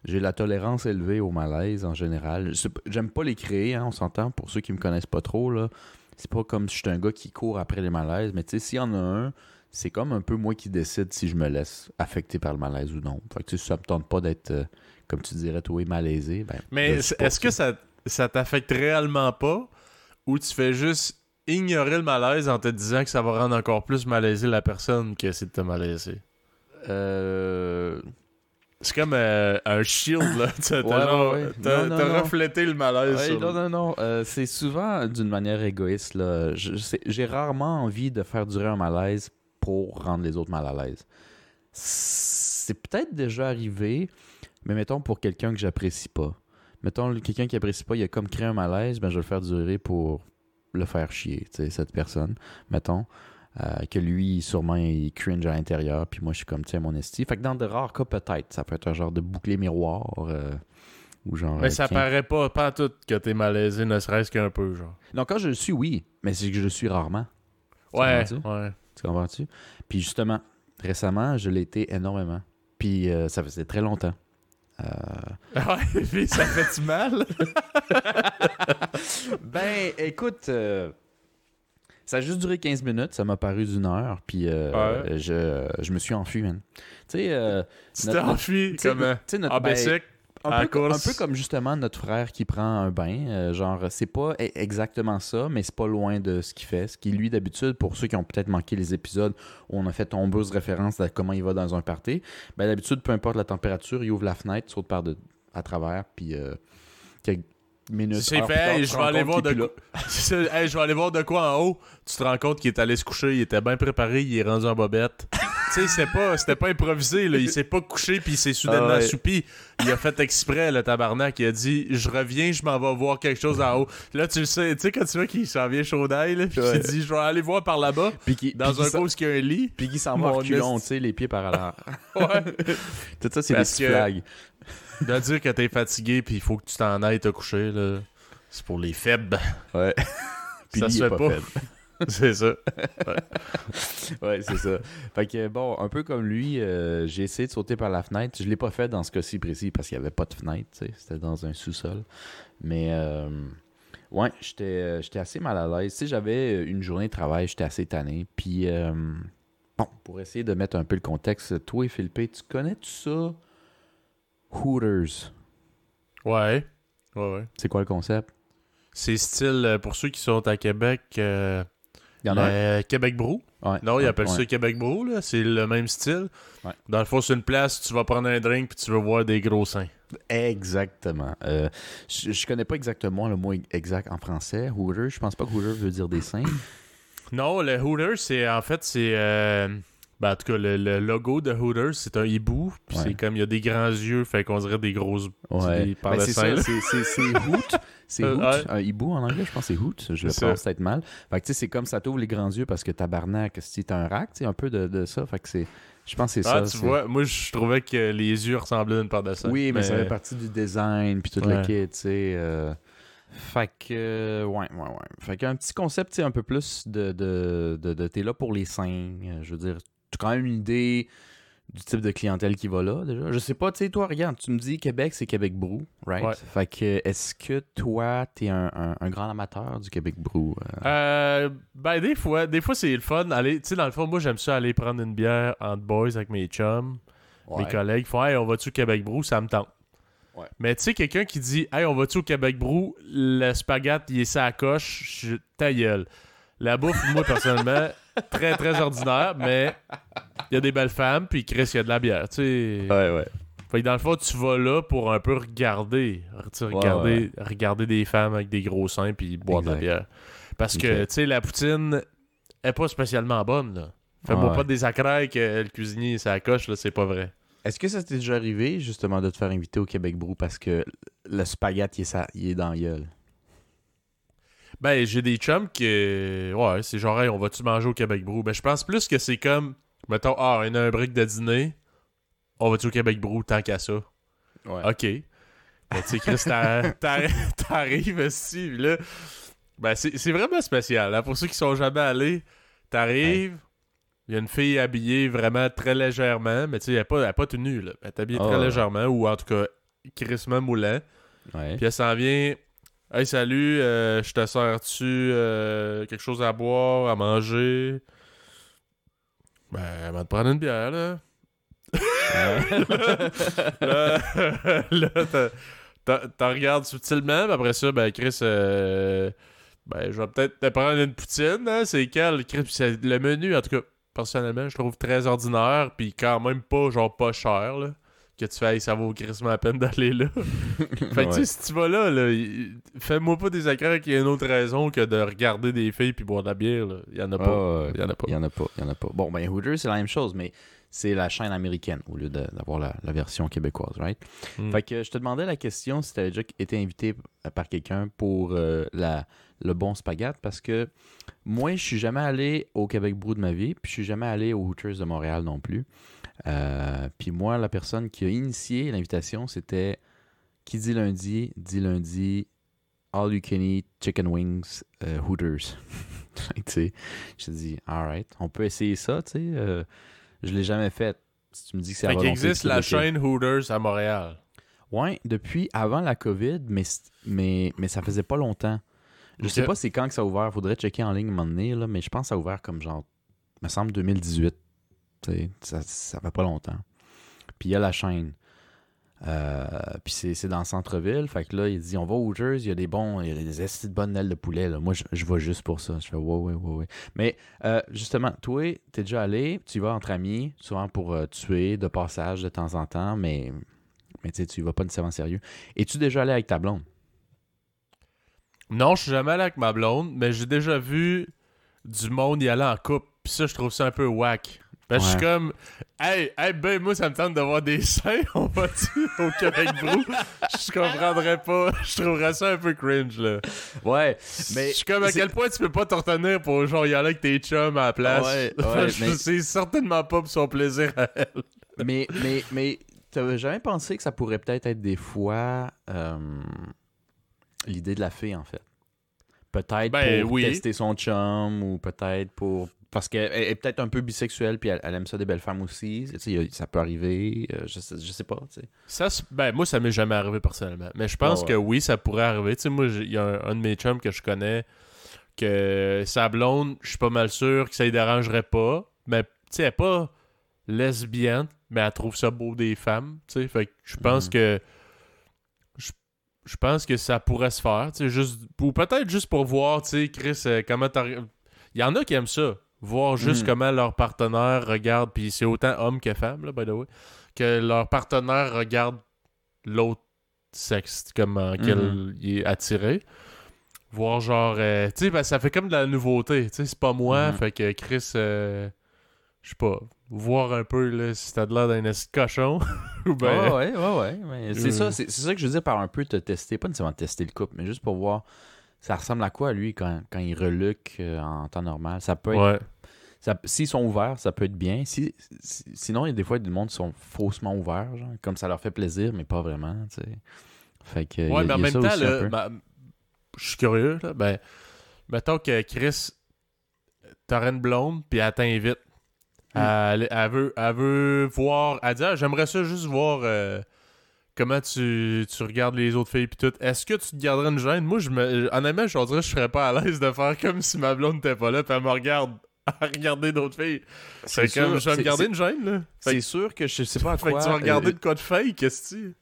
J'ai la tolérance élevée au malaise en général. J'aime pas les créer, hein, on s'entend. Pour ceux qui me connaissent pas trop, là, c'est pas comme si je suis un gars qui court après les malaises, mais tu sais, s'il y en a un, c'est comme un peu moi qui décide si je me laisse affecter par le malaise ou non. Fait que tu sais, si ça me tente pas d'être, euh, comme tu dirais, toi, malaisé, ben. Mais est-ce que ça, ça t'affecte réellement pas ou tu fais juste ignorer le malaise en te disant que ça va rendre encore plus malaisé la personne que c'est de te malaiser? Euh. C'est comme euh, un shield, là. T'as Ouais, ouais, ouais. reflété le malaise. Sur- non, non, non. euh, c'est souvent d'une manière égoïste. là. J'ai rarement envie de faire durer un malaise pour rendre les autres mal à l'aise. C'est peut-être déjà arrivé, mais mettons pour quelqu'un que j'apprécie pas. Mettons quelqu'un qui apprécie pas, il a comme créé un malaise, ben je vais le faire durer pour le faire chier, tu sais, cette personne. Mettons. Euh, que lui, sûrement, il cringe à l'intérieur, puis moi, je suis comme, tiens, mon esti. Fait que dans de rares cas, peut-être, ça peut être un genre de bouclier miroir, euh, ou genre... Mais ça paraît pas, pas tout que t'es malaisé, ne serait-ce qu'un peu, genre. Non, quand je le suis, oui, mais c'est que je le suis rarement. Tu Ouais, ouais. Tu comprends-tu? Puis justement, récemment, je l'ai été énormément. Puis euh, ça faisait très longtemps. Puis ça fait du mal? Ben, écoute, ça a juste duré 15 minutes, ça m'a paru d'une heure, puis euh, Ouais. je, je me suis enfui, man. Tu sais, euh, tu t'es enfui comme euh, tu sais, notre- en ben, basic. un, à peu, co- un peu comme justement notre frère qui prend un bain. euh, genre, c'est pas e- exactement ça, mais c'est pas loin de ce qu'il fait. Ce qui, lui, d'habitude, pour ceux qui ont peut-être manqué les épisodes où on a fait tombeuse référence à comment il va dans un party, ben d'habitude, peu importe la température, il ouvre la fenêtre, saute par de, à travers, puis euh, minutes. C'est fait, hey, je vais aller voir qu'il de là. Hey, je vais aller voir de quoi en haut. Tu te rends compte qu'il est allé se coucher, il était bien préparé, il est rendu en bobette. tu sais, c'était pas, c'était pas improvisé, là. il s'est pas couché puis il s'est soudainement Ah ouais. Il a fait exprès, le tabarnak. Il a dit Je reviens, je m'en vais voir quelque chose en haut. Là, tu le sais, tu sais, quand tu vois qu'il s'en vient chaud d'ail, là, Ouais. qu'il dit Je vais aller voir par là-bas, Puis dans un qui s'en- cours qui a un lit. Puis qui s'en va reculons, tu sais, les pieds par arrière. Ouais. Tout ça, c'est des flags. De dire que t'es fatigué puis il faut que tu t'en ailles te coucher, là. C'est pour les faibles. Ouais. Puis Ça se fait pas. C'est ça. Ouais, c'est ça. Fait que bon, un peu comme lui, euh, j'ai essayé de sauter par la fenêtre. Je l'ai pas fait dans ce cas-ci précis parce qu'il n'y avait pas de fenêtre. C'était dans un sous-sol. Mais euh, ouais, j'étais euh, j'étais assez mal à l'aise. Tu sais, j'avais une journée de travail, j'étais assez tanné. Puis euh, bon, pour essayer de mettre un peu le contexte, toi et Philippe, tu connais tout ça? Hooters. Ouais. Ouais, ouais. C'est quoi le concept? C'est style, euh, pour ceux qui sont à Québec, euh, Il y en a Québec Brou. Ouais, Non, ils appellent ça Québec Brou, là. C'est le même style. Ouais. Dans le fond, c'est une place, tu vas prendre un drink puis tu veux voir des gros seins. Exactement. Euh, je, je connais pas exactement le mot exact en français. Hooter, je pense pas que Hooter veut dire des seins. Non, le Hooters, c'est en fait, c'est. Ben, en tout cas, le, le logo de Hooters, c'est un hibou. Puis Ouais. c'est comme, il y a des grands yeux, fait qu'on dirait des grosses. Ouais. des paires Ben, c'est hoot. C'est Euh, hoot. ouais. Un hibou en anglais, je pense que c'est hoot. Je le prononce peut-être mal. Fait que tu sais, c'est comme ça t'ouvre les grands yeux parce que tabarnak, si t'as un rack, tu un peu de, de ça. Fait que c'est. Je pense que c'est Ah, ça. tu vois, moi, je trouvais que les yeux ressemblaient à une paire de seins. Oui, mais, ça fait partie du design puis tout le kit, tu sais. euh. Fait que, euh, ouais, ouais, ouais. Fait qu'un petit concept, un peu plus de, de, de, de- t'es là pour les seins. Je veux dire, quand même une idée du type de clientèle qui va là, déjà. Je sais pas, tu sais, toi, regarde, tu me dis Québec, c'est Québec Brou, right? Ouais. Fait que, est-ce que toi, t'es un, un, un grand amateur du Québec Brou? euh? Euh, ben, des fois, des fois c'est le fun. Aller, tu sais, dans le fond, moi, j'aime ça aller prendre une bière entre boys avec mes chums, mes collègues. Font, hey, on va-tu au Québec Brou? Ça me tente. Ouais. Mais tu sais, quelqu'un qui dit, hey, on va-tu au Québec Brou? Le spaghette, il est à coche, je... ta gueule. La bouffe, moi, personnellement, très, très ordinaire, mais il y a des belles femmes, puis Chris, il y a de la bière, tu sais. Ouais, ouais. Fait que dans le fond, tu vas là pour un peu regarder. Regarder, regarder des femmes avec des gros seins puis boire de la bière. Parce que, tu sais, la poutine est pas spécialement bonne, là. Fais-moi Ouais. pas des acrailles que le cuisinier ça coche, là, c'est pas vrai. Est-ce que ça t'est déjà arrivé, justement, de te faire inviter au Québec Brou parce que le spaghetti, il est, il est dans la gueule? Ben, j'ai des chums qui. Ouais, c'est genre, hey, on va-tu manger au Québec Brou? Ben, je pense plus que c'est comme. Mettons, ah, on a un brick de dîner. On va-tu au Québec Brou tant qu'à ça? Ouais. OK. Ben, tu sais, Chris, t'a- t'a- t'arrives ici, là. Ben, c'est vraiment spécial. hein. Pour ceux qui sont jamais allés, t'arrives, il y a une fille habillée vraiment très légèrement, mais tu sais, elle n'est pas, pas tenue, là. Elle est habillée Ah très légèrement, ou en tout cas, crissement moulant. Ouais. Puis elle s'en vient. Hey, salut, euh, je te sers-tu euh, quelque chose à boire, à manger? Ben, elle va te prendre une bière, là. là, là, t'en regardes subtilement, puis après ça, ben, Chris, euh, ben, je vais peut-être te prendre une poutine, hein, c'est quel? Chris, Puis c'est le menu, en tout cas, personnellement, je trouve très ordinaire, puis quand même pas, genre, pas cher, là. Que tu fais, Hey, ça vaut crissement la peine d'aller là. Fait que, tu sais, si tu vas là, là fais-moi pas des qu'il y a une autre raison que de regarder des filles puis boire de la bière, là. Il y en a pas. Il y en a pas. Il y en a pas, il y en a pas. Bon, ben Hooters, c'est la même chose, mais c'est la chaîne américaine au lieu d'avoir la, la version québécoise, right? Mm. Fait que je te demandais la question si tu avais déjà été invité par quelqu'un pour euh, la, le bon spaghetti parce que moi, je suis jamais allé au Québec Brou de ma vie, puis je suis jamais allé au Hooters de Montréal non plus. Euh, puis moi, la personne qui a initié l'invitation, c'était qui dit lundi, dit lundi, all you can eat chicken wings euh, Hooters. Tu sais, je te dis, alright, on peut essayer ça, tu sais. euh, je l'ai jamais fait. Si tu me dis que c'est existe la chaîne Hooters à Montréal. Ouais, depuis avant la COVID, mais, mais, mais ça faisait pas longtemps. Je Ok. sais pas c'est quand que ça a ouvert. Faudrait checker en ligne un moment donné, là, mais je pense que ça a ouvert comme genre, me semble 2018. Ça, ça fait pas longtemps. Puis il y a la chaîne. Euh, puis c'est dans le centre-ville. Fait que là, il dit on va au Hooters, il y a des bons, il y a des de bonnes ailes de poulet. Moi, je, je vais juste pour ça. Je fais ouais, ouais, ouais, ouais. Mais euh, justement, toi, t'es déjà allé, tu vas entre amis, souvent pour euh, tuer de passage de temps en temps, mais, mais tu tu y vas pas nécessairement sérieux. Es-tu déjà allé avec ta blonde? Non, je suis jamais allé avec ma blonde, mais j'ai déjà vu du monde y aller en couple. Puis ça, je trouve ça un peu whack. Parce que je suis Ouais. comme, hey, hey, ben, moi, ça me tente de voir des seins, on va-tu au Québec Brou? Je comprendrais pas. Je trouverais ça un peu cringe, là. Ouais, je suis comme, à quel point tu peux pas te retenir pour, genre, y aller avec tes chums à la place? Ouais, ouais, mais- C'est certainement pas pour son plaisir à elle. mais, mais, mais t'avais jamais pensé que ça pourrait peut-être être des fois euh, l'idée de la fille, en fait? Peut-être Ben, pour oui. tester son chum ou peut-être pour. Parce qu'elle est peut-être un peu bisexuelle puis elle, elle aime ça des belles femmes aussi. Ça peut arriver. euh, je, sais, je sais pas. Ça, ben, moi, ça m'est jamais arrivé personnellement. Mais je pense Ouais, que oui, ça pourrait arriver. Moi, il y a un, un de mes chums que je connais que sa blonde, je suis pas mal sûr que ça lui dérangerait pas. Mais, elle est pas lesbienne, mais elle trouve ça beau des femmes. Fait que je pense Mhm. que. Je, pense que ça pourrait se faire. Tu sais, juste. Ou peut-être juste pour voir, tu sais, Chris, euh, comment t'as. Il y en a qui aiment ça. Voir juste Mhm. comment leur partenaire regarde. Puis c'est autant homme que femme, là, by the way que leur partenaire regarde l'autre sexe, comme en quel Mhm. il est attiré. Voir genre, euh, tu sais, ben, ça fait comme de la nouveauté, tu sais, c'est pas moi, Mhm. fait que Chris, euh, je sais pas, voir un peu là, si t'as de l'air d'un cochon, ben, ouais, ouais, ouais. mais c'est Euh. ça, ça que je veux dire par un peu te tester, pas nécessairement tester le couple, mais juste pour voir ça ressemble à quoi lui quand, quand il reluque euh, en temps normal? Ça peut être ouais. S'ils sont ouverts, ça peut être bien. Si, si- sinon, il y a des fois du monde qui sont faussement ouverts, genre, comme ça leur fait plaisir, mais pas vraiment, tu sais. Fait que, il y a- Ouais, mais en même temps, là, je suis curieux, là, ben, mettons que Chris, t'aurais une blonde, puis elle t'invite. Hmm. Elle, elle veut, elle veut voir, elle dit, Ah, j'aimerais ça juste voir euh, comment tu, tu regardes les autres filles, puis tout. Est-ce que tu te garderais une gêne? Moi, je me, honnêtement, je dirais que je serais pas à l'aise de faire comme si ma blonde n'était pas là, puis elle me regarde à regarder d'autres filles. C'est comme, je vais me garder une gêne, là. C'est sûr que je sais pas à fait quoi... que tu vas regarder euh, de quoi de fake, qu'est-ce que tu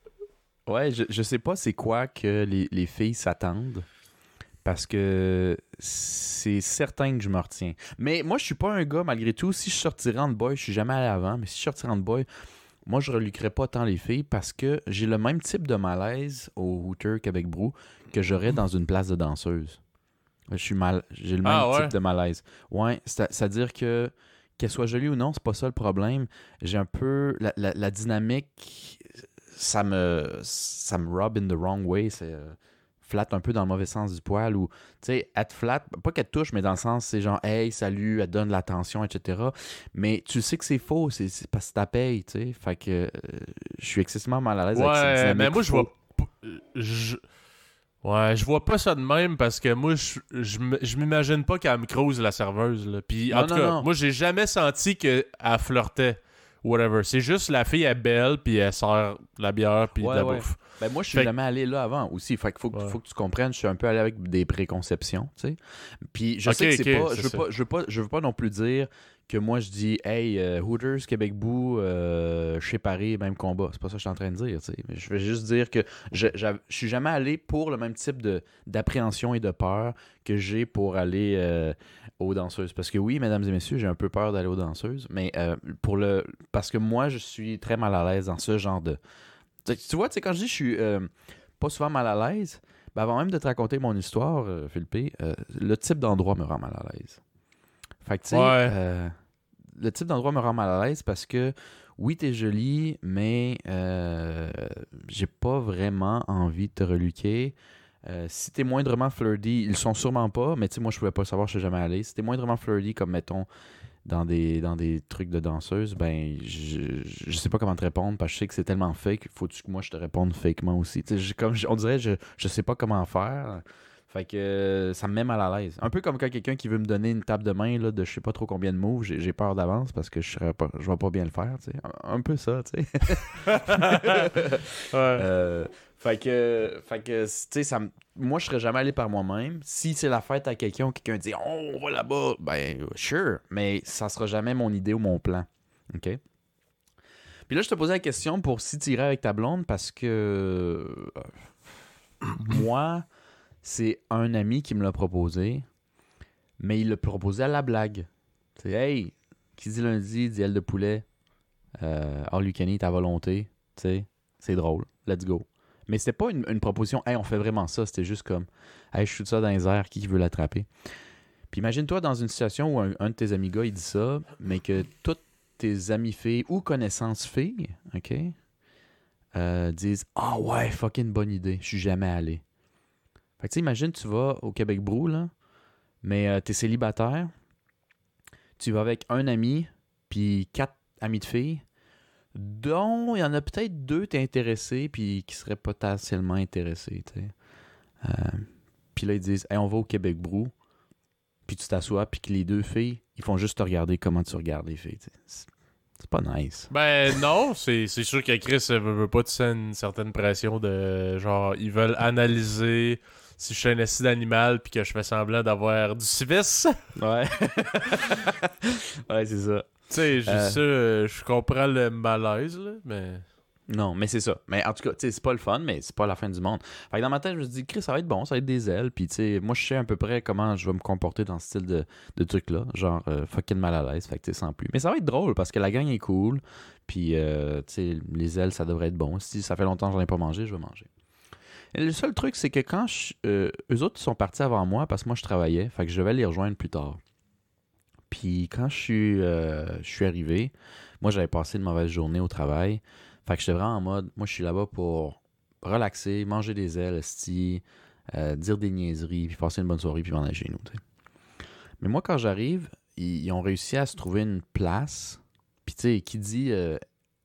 Ouais, je, je sais pas c'est quoi que les, les filles s'attendent. Parce que c'est certain que je me retiens. Mais moi, je suis pas un gars, malgré tout. Si je sortirais en boy, je suis jamais allé avant, mais si je sortirais en boy, moi, je reluquerais pas tant les filles parce que j'ai le même type de malaise au Hooter Québec Brou que j'aurais dans une place de danseuse. Je suis mal, j'ai le même Ah ouais? type de malaise. Ouais, c'est- c'est-à-dire que qu'elle soit jolie ou non, c'est pas ça le problème. J'ai un peu. La, la- la dynamique, ça me. Ça me rub in the wrong way. C'est. euh, flatte un peu dans le mauvais sens du poil ou tu sais elle te flatte pas qu'elle te touche mais dans le sens c'est genre hey salut elle donne l'attention etc mais tu sais que c'est faux c'est parce que t'as paye tu sais fait que euh, je suis excessivement mal à l'aise avec cette Ouais, mais moi, je vois. Je... Ouais, je vois pas ça de même parce que moi, je, je, m- je m'imagine pas qu'elle me crouse la serveuse. Là. Puis, en Non, tout non, cas, non. moi, j'ai jamais senti qu'elle flirtait. Whatever. C'est juste la fille est belle, puis elle sert de la bière, puis Ouais, de la ouais. bouffe. Ben moi, je suis Fait jamais allé là avant aussi. Fait qu'il faut, que- Ouais. faut que tu comprennes, je suis un peu allé avec des préconceptions, tu sais. Puis je sais que c'est pas, je veux ça. pas, je veux pas, je veux pas non plus dire que moi je dis, hey, euh, Hooters, Québec Boo, euh, chez Paris, même combat. C'est pas ça que je suis en train de dire, tu sais. Mais je veux juste dire que je, je suis jamais allé pour le même type de, d'appréhension et de peur que j'ai pour aller euh, aux danseuses. Parce que oui, mesdames et messieurs, j'ai un peu peur d'aller aux danseuses, mais euh, pour le, parce que moi, je suis très mal à l'aise dans ce genre de. Tu vois, quand je dis je suis pas souvent mal à l'aise, ben avant même de te raconter mon histoire, Philippe, le type d'endroit me rend mal à l'aise. Fait que, tu sais, Ouais. euh, le type d'endroit me rend mal à l'aise parce que, oui, t'es jolie, mais euh, j'ai pas vraiment envie de te reluquer. Euh, si t'es moindrement flirty, ils le sont sûrement pas, mais tu sais, moi, je pouvais pas le savoir, je suis jamais allé. Si t'es moindrement flirty, comme mettons dans des, dans des trucs de danseuse, ben, je, je sais pas comment te répondre parce que je sais que c'est tellement fake, faut que moi je te réponde fakement aussi? Tu sais, j'ai- comme, on dirait, je, je sais pas comment faire. Fait que euh, ça me met mal à l'aise. Un peu comme quand quelqu'un qui veut me donner une table de main là, de je sais pas trop combien de moves, j'ai peur d'avance parce que je serais pas, je vais pas bien le faire. Un, un peu ça, tu sais. Ouais. Euh, fait que, fait que tu sais, ça me- moi, je serais jamais allé par moi-même. Si c'est la fête à quelqu'un quelqu'un dit oh, on va là-bas, ben, sure, mais ça sera jamais mon idée ou mon plan. OK? Puis là, je te posais la question pour si tu irais avec ta blonde parce que euh, moi, c'est un ami qui me l'a proposé, mais il l'a proposé à la blague. C'est hey, qui dit lundi, dit aile de poulet, euh, all à volonté, tu sais, c'est drôle, let's go. Mais c'était pas une, proposition, hey, on fait vraiment ça, c'était juste comme, hey, je shoot ça dans les airs, qui veut l'attraper? Puis imagine-toi dans une situation où un, un de tes amis gars, il dit ça, mais que toutes tes amis filles ou connaissances filles, OK, euh, disent, ah ouais, fucking bonne idée, je suis jamais allé. Fait que tu imagine, tu vas au Québec Brou, là, mais euh, t'es célibataire, tu vas avec un ami, puis quatre amis de filles, dont il y en a peut-être deux t'es intéressé, puis qui seraient potentiellement intéressés, tu. Euh, puis là, ils disent, on va au Québec Brou, puis tu t'assois, puis que les deux filles, ils font juste te regarder comment tu regardes les filles, tu. C'est- pas nice. Ben non, c'est sûr que Chris veut, veut pas tu sens une certaine pression de genre ils veulent analyser si je suis un assis d'animal puis que je fais semblant d'avoir du civis. Ouais. ouais, c'est ça. Tu sais, je- Euh. euh, je comprends le malaise là, mais Non, mais c'est ça. Mais en tout cas, tu sais, c'est pas le fun, mais c'est pas la fin du monde. Fait que dans ma tête, je me suis dit, Chris, ça va être bon, ça va être des ailes. Puis, tu sais, moi, je sais à peu près comment je vais me comporter dans ce style de, de truc-là. Genre, euh, fucking mal à l'aise. Fait que, tu sais, sans plus. Mais ça va être drôle parce que la gang est cool. Puis, euh, tu sais, les ailes, ça devrait être bon. Si ça fait longtemps que j'en ai pas mangé, je vais manger. Le seul truc, c'est que quand euh, eux autres sont partis avant moi parce que moi, je travaillais. Fait que je vais les rejoindre plus tard. Puis, quand je suis, euh, je suis arrivé, moi, j'avais passé une mauvaise journée au travail. Fait que j'étais vraiment en mode, moi je suis là-bas pour relaxer, manger des ailes, esti, euh, dire des niaiseries, puis passer une bonne soirée, puis m'en aller chez nous. Mais moi, quand j'arrive, ils, ont réussi à se trouver une place. Puis tu sais, qui dit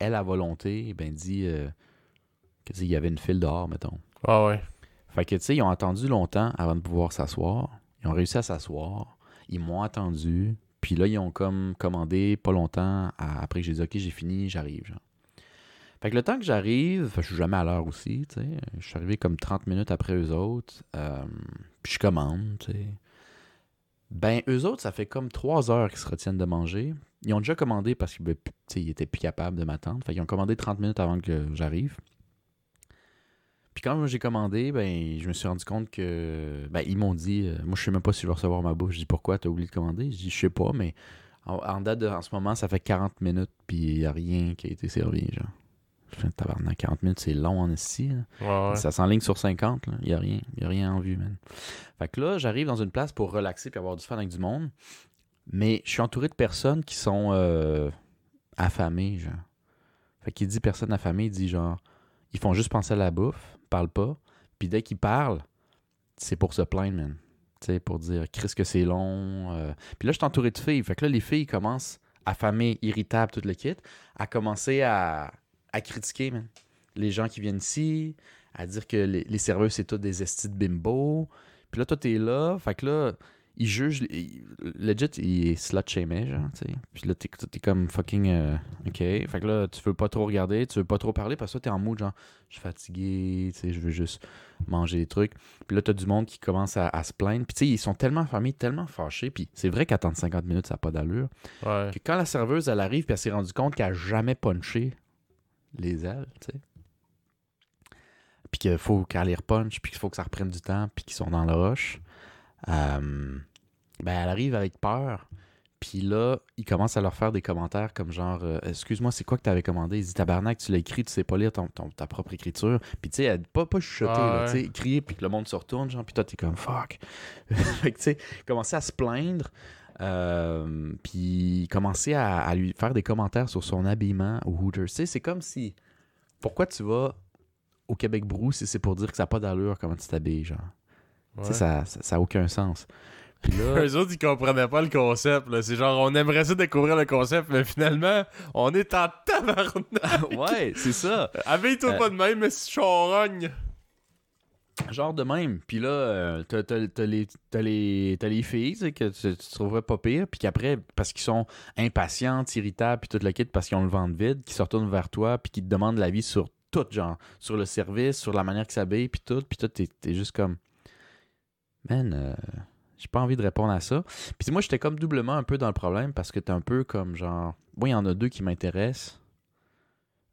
elle à volonté, ben dit euh, que, tu sais, il y avait une file dehors, mettons. Ah ouais. Fait que tu sais, ils ont attendu longtemps avant de pouvoir s'asseoir. Ils ont réussi à s'asseoir. Ils m'ont attendu. Puis là, ils ont comme commandé pas longtemps après que j'ai dit OK, j'ai fini, j'arrive. genre. Fait que le temps que j'arrive, je suis jamais à l'heure aussi, tu sais. Je suis arrivé comme 30 minutes après eux autres. euh, puis je commande, tu sais. Ben, eux autres, ça fait comme 3 heures qu'ils se retiennent de manger. Ils ont déjà commandé parce qu'ils étaient plus capables de m'attendre. Fait qu'ils ont commandé 30 minutes avant que j'arrive. Puis quand j'ai commandé, ben, je me suis rendu compte que. Ben, ils m'ont dit. euh, moi, je sais même pas si je vais recevoir ma bouffe. Je dis pourquoi t'as oublié de commander? Je dis je sais pas, mais en, en date de, en ce moment, ça fait 40 minutes, puis il n'y a rien qui a été servi. Genre. Je fais tabarnak, 40 minutes, c'est long en. Ouais, ouais. Ça s'enligne sur 50, il n'y a rien. Il a rien en vue, man. Fait que là, j'arrive dans une place pour relaxer puis avoir du fun avec du monde. Mais je suis entouré de personnes qui sont euh, affamées, genre. Fait qu'il dit personne affamée, il dit genre, ils font juste penser à la bouffe, parlent pas. Puis dès qu'ils parlent, c'est pour se plaindre, man. Tu sais, pour dire, Chris, que c'est long. euh. Puis là, je suis entouré de filles. Fait que là, les filles commencent, affamées, irritables, tout le kit, à commencer à, à critiquer. Les gens qui viennent ici, à dire que les, les serveurs, c'est tous des estis de bimbo. Puis là, toi, t'es là. Fait que là, ils jugent. ils- legit, ils slut shamé, genre, tu sais. Puis là, t'es, t'es comme fucking. euh, ok. Fait que là, tu veux pas trop regarder, tu veux pas trop parler parce que t'es en mood, genre, je suis fatigué, tu sais, je veux juste manger des trucs. Puis là, t'as du monde qui commence à, à se plaindre. Puis tu sais, ils sont tellement fermés, tellement fâchés. Puis c'est vrai qu'attendre 50 minutes, ça n'a pas d'allure. Ouais. Que quand la serveuse, elle arrive, puis elle s'est rendue compte qu'elle a jamais punché les ailes, tu sais. Puis qu'il faut qu'elle les repunche, puis qu'il faut que ça reprenne du temps, puis qu'ils sont dans le rush. Euh, ben, elle arrive avec peur. Puis là, il commence à leur faire des commentaires comme genre euh, Excuse-moi, c'est quoi que tu avais commandé? Il dit Tabarnak, tu l'as écrit, tu sais pas lire ton, ton- ta propre écriture. Puis tu sais, elle- pas, pas chuchoter, Ah ouais. tu sais, crier, puis que le monde se retourne, genre, puis toi, t'es comme Fuck. fait que tu sais, commencer à se plaindre. euh, puis commencer à, à lui faire des commentaires sur son habillement au Hooters. Tu sais, c'est comme si. Pourquoi tu vas au Québec Brou si c'est pour dire que ça n'a pas d'allure comment tu t'habilles, genre? Tu sais, ça, ça, ça aucun sens. Puis là. Eux autres, ils comprenaient pas le concept. là. C'est genre, on aimerait ça découvrir le concept, mais finalement, on est en tabarnak. ouais, c'est ça. Habille-toi Euh. pas de même, mais si charogne. Genre de même. Puis là, euh, t'as, t'as- t'as les, t'as les, t'as les filles tu sais, que tu, tu trouverais pas pire. Puis qu'après, parce qu'ils sont impatientes, irritables, puis tout le kit, parce qu'ils ont le ventre vide, qui se retournent vers toi, puis qui te demandent l'avis sur tout, genre. Sur le service, sur la manière qu'ils s'habillent, puis tout. Puis toi, t'es, t'es juste comme. Man, euh, j'ai pas envie de répondre à ça. Puis moi, j'étais comme doublement un peu dans le problème parce que t'es un peu comme genre. Moi, il y en a deux qui m'intéressent.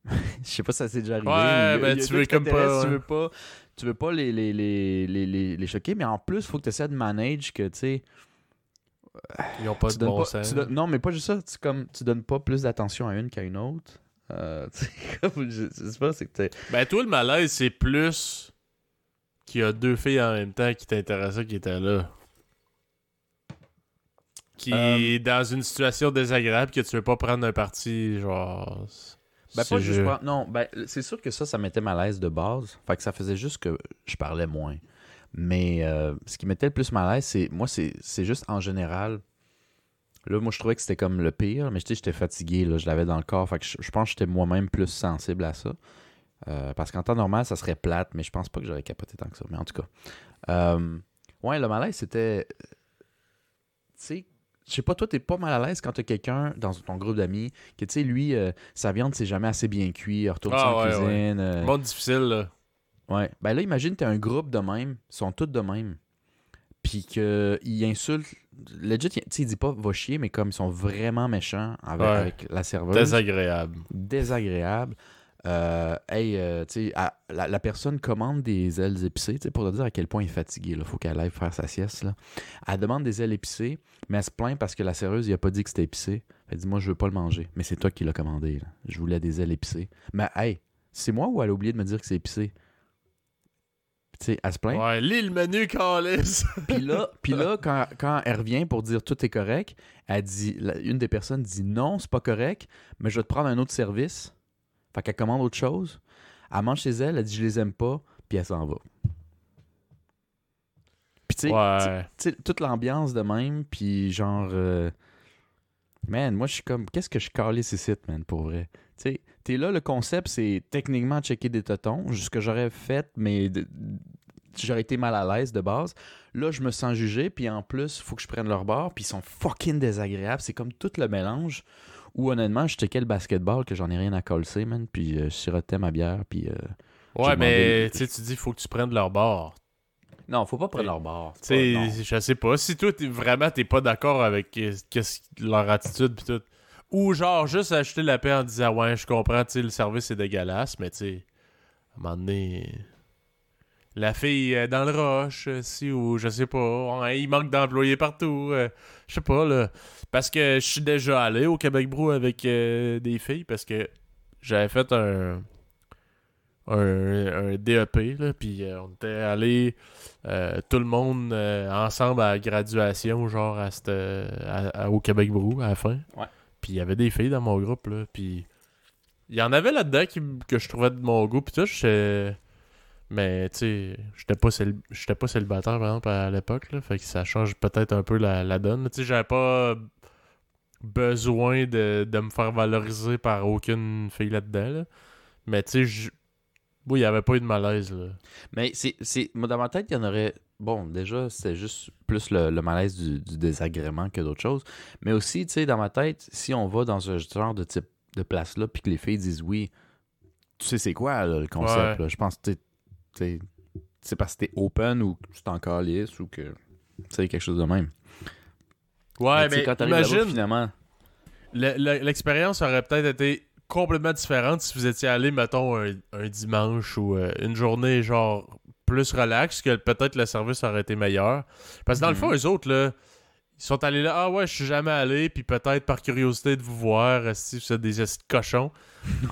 Je sais pas si ça s'est déjà arrivé. Ouais, il ben, il tu veux comme pas, Tu veux pas, tu veux pas les, les, les, les, les, choquer, mais en plus, il faut que tu essaies de manage que, tu sais. Ils ont pas de bon pas- sens. donnes- non, mais pas juste ça. Tu, comme, tu donnes pas plus d'attention à une qu'à une autre. Euh, comme, je, je sais pas, c'est que t'es. Ben, toi, le malaise, c'est plus qu'il y a deux filles en même temps qui t'intéressaient qui étaient là. Qui Euh, est dans une situation désagréable que tu veux pas prendre un parti, genre. Ben, pas juste ju- pas- Non, ben, c'est sûr que ça, ça mettait mal à l'aise de base. Fait que ça faisait juste que je parlais moins. Mais euh, ce qui mettait le plus mal à l'aise, c'est. Moi, c'est juste en général. Là, moi, je trouvais que c'était comme le pire, mais j'étais fatigué, là, je l'avais dans le corps. Fait que je, je pense que j'étais moi-même plus sensible à ça. Euh, parce qu'en temps normal, ça serait plate, mais je pense pas que j'aurais capoté tant que ça. Mais en tout cas. Euh, ouais, le malaise, c'était. Tu sais, je sais pas, toi, t'es pas mal à l'aise quand t'as quelqu'un dans ton groupe d'amis que, tu sais, lui, euh, sa viande, c'est jamais assez bien cuit, il retourne Ah, sur la ouais, cuisine. euh, Monde difficile, là. Ouais. Ben là, imagine, t'as un groupe de même, ils sont tous de même. Puis qu'ils insultent. Legit, tu sais, il dit pas va chier, mais comme ils sont vraiment méchants avec, Ouais. avec la serveuse. Désagréable. désagréable. Euh, hey, euh, tu la, la personne commande des ailes épicées, pour te dire à quel point il est fatigué. Il faut qu'elle aille faire sa sieste. Là. Elle demande des ailes épicées, mais elle se plaint parce que la serveuse, il a pas dit que c'était épicé. Elle dit Moi, je veux pas le manger. Mais c'est toi qui l'as commandé. là. Je voulais des ailes épicées. Mais hey, c'est moi ou elle a oublié de me dire que c'est épicé? Tu sais, elle se plaint. Ouais, lis le menu, Calis. Puis là, puis là quand, quand elle revient pour dire tout est correct, elle dit, une des personnes dit non, c'est pas correct, mais je vais te prendre un autre service. Fait qu'elle commande autre chose. Elle mange chez elle, elle dit je les aime pas, puis elle s'en va. Puis tu sais, Ouais. toute l'ambiance de même, puis genre. euh, Man, moi je suis comme. Qu'est-ce que je calais ces sites, man, pour vrai? Tu sais, t'es là, le concept, c'est techniquement checker des totons, ce que j'aurais fait, mais de- j'aurais été mal à l'aise de base. Là, je me sens jugé, puis en plus, faut que je prenne leur bord, puis ils sont fucking désagréables. C'est comme tout le mélange où, honnêtement, je checkais le basketball, que j'en ai rien à coller, man, puis euh, je sirotais ma bière, puis. euh, Ouais, mais demandé- tu sais, tu dis, faut que tu prennes leur bord. Non, faut pas prendre leur bord. Tu sais, je sais pas. Si toi, t'es- vraiment, t'es pas d'accord avec euh, qu'est-ce- leur attitude pis tout. Ou genre, juste acheter la paix en disant, ouais, je comprends, tu sais, le service est dégueulasse, mais tu sais, à un moment donné. La fille dans le roche, euh, si, ou je sais pas. il manque d'employés partout. euh, je sais pas, là. Parce que je suis déjà allé au Québec Brou avec euh, des filles, parce que j'avais fait un. un, DEP, là, puis euh, on était allé euh, tout le monde ensemble à la graduation, genre à, cette, à- au Québec Brou à la fin. Ouais. Puis il y avait des filles dans mon groupe, là, puis il y en avait là-dedans que je trouvais de mon goût, puis tout, j'étais... Mais, tu sais, j'étais pas, cél- j'étais pas célibataire, par exemple, à l'époque, fait que ça change peut-être un peu la, la donne. Tu sais, j'avais pas besoin de, de me faire valoriser par aucune fille là-dedans, là. Mais, tu sais, oui, il n'y avait pas eu de malaise, là. Mais c'est, c'est, moi, dans ma tête, il y en aurait. Bon, déjà, c'était juste plus le, le malaise du, du désagrément que d'autres choses. Mais aussi, tu sais, dans ma tête, si on va dans ce genre de type de place-là, puis que les filles disent oui, tu sais, c'est quoi là, le concept, Ouais. là? Je pense que c'est parce que t'es open ou que tu t'en calisses ou que. Tu sais, quelque chose de même. Ouais, mais, quand imagine, finalement. le- le- l'expérience aurait peut-être été complètement différente si vous étiez allé, mettons, un, un dimanche ou euh, une journée, genre, plus relax, que peut-être le service aurait été meilleur. Parce que dans le Mhm. fond, eux autres, là, ils sont allés là, ah ouais, je suis jamais allé, puis peut-être par curiosité de vous voir, si vous êtes des esti de cochons.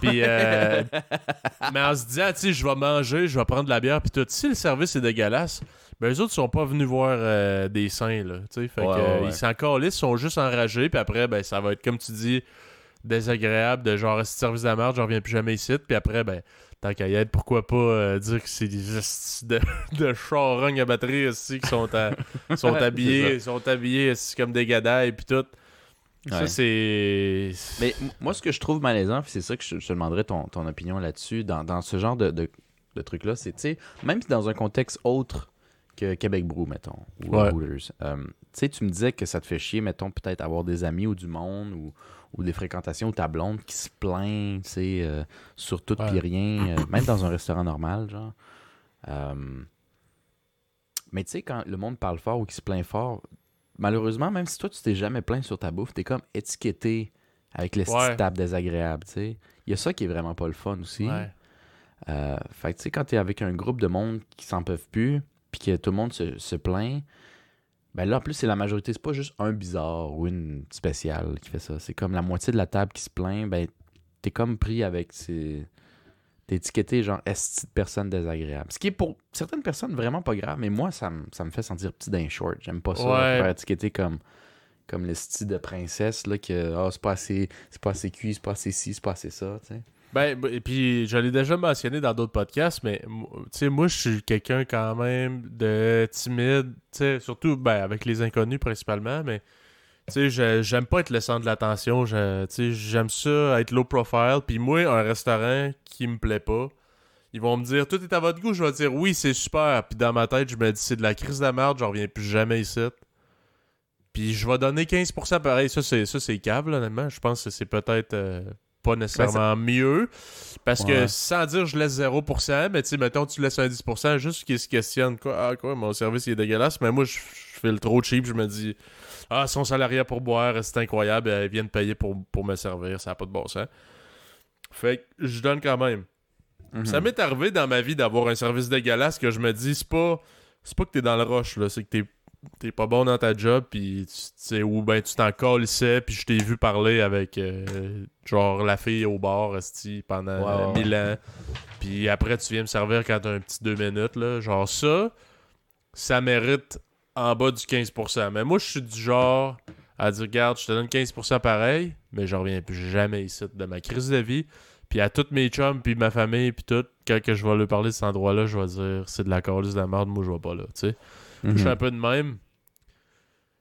Puis, euh, mais en se disant, tu sais, je vais manger, je vais prendre de la bière, puis tout. Si le service est dégueulasse, ben eux autres sont pas venus voir euh, des seins, là. Tu sais, fait Ouais, que, ouais, euh, ouais. ils s'en ils sont juste enragés, puis après, ben ça va être, comme tu dis, désagréable, de genre, ce service de la merde, j'en reviens plus jamais ici, puis après, ben, tant qu'à y être, pourquoi pas euh, dire que c'est des de, de charognes à batterie aussi qui sont, à- sont habillés, sont habillés comme des gadailles, puis tout. Ça, Ouais. c'est. Mais moi, ce que je trouve malaisant, puis c'est ça que je, je te demanderais ton, ton opinion là-dessus, dans, dans ce genre de, de, de truc-là, c'est, tu sais, même si dans un contexte autre que Québec Brou, mettons, ou Ouais. Euh, tu sais, tu me disais que ça te fait chier, mettons, peut-être avoir des amis ou du monde ou, ou des fréquentations ou ta blonde qui se plaint, tu sais, euh, sur tout puis rien, euh, même dans un restaurant normal, genre. Euh, mais tu sais, quand le monde parle fort ou qui se plaint fort, malheureusement, même si toi, tu t'es jamais plaint sur ta bouffe, t'es comme étiqueté avec les Ouais. petites tables désagréables, tu sais. Il y a ça qui est vraiment pas le fun aussi. Ouais. Euh, fait que, tu sais, quand t'es avec un groupe de monde qui s'en peuvent plus, puis que tout le monde se, se plaint, ben là, en plus, c'est la majorité. C'est pas juste un bizarre ou une spéciale qui fait ça. C'est comme la moitié de la table qui se plaint, ben, t'es comme pris avec ces... T'es étiqueté genre esti de personne désagréable. Ce qui est pour certaines personnes vraiment pas grave, mais moi, ça, me- ça me fait sentir petit d'un short. J'aime pas ça, Ouais. faire étiqueter comme comme le style de princesse là que ah, c'est pas assez c'est pas assez cuit, c'est pas assez ci, c'est pas assez ça, tu sais. Ben, b- et puis je l'ai déjà mentionné dans d'autres podcasts, mais tu sais, moi, je suis quelqu'un quand même de timide, surtout ben, avec les inconnus principalement, mais tu sais, j'aime pas être le centre de l'attention, j'aime ça être low profile, puis moi, un restaurant qui me plaît pas, ils vont me dire tout est à votre goût, je vais dire oui, c'est super, puis dans ma tête, je me dis c'est de la crise de la merde, je reviens plus jamais ici. Puis je vais donner 15% pareil, ça c'est ça c'est là, honnêtement, je pense que c'est peut-être euh, pas nécessairement mieux. Parce que sans dire je laisse 0%, mais tu sais, mettons, tu laisses un 10%, juste qu'ils se questionnent. Quoi, ah, quoi, mon service il est dégueulasse. Mais moi, je, je fais le trop cheap. Je me dis, ah, son salarié pour boire, c'est incroyable. Ils viennent payer pour, pour me servir. Ça n'a pas de bon sens. Fait que je donne quand même. Mhm. Ça m'est arrivé dans ma vie d'avoir un service dégueulasse que je me dis, c'est pas, c'est pas que t'es dans le rush, là. C'est que t'es t'es pas bon dans ta job, puis tu sais, ou ben tu t'en colissais, puis je t'ai vu parler avec euh, genre la fille au bar, esti, pendant ouais, mille ans. Puis après, tu viens me servir quand t'as un petit deux minutes, là. Genre ça, ça mérite en bas du 15%. Mais moi, je suis du genre à dire, regarde, je te donne 15% pareil, mais je reviens plus jamais ici de ma crise de vie. Puis à toutes mes chums, puis ma famille, puis tout, quand que je vais leur parler de cet endroit-là, je vais dire, c'est de la calice de la merde, moi je vais pas là, tu sais. Mhm. Je suis un peu de même.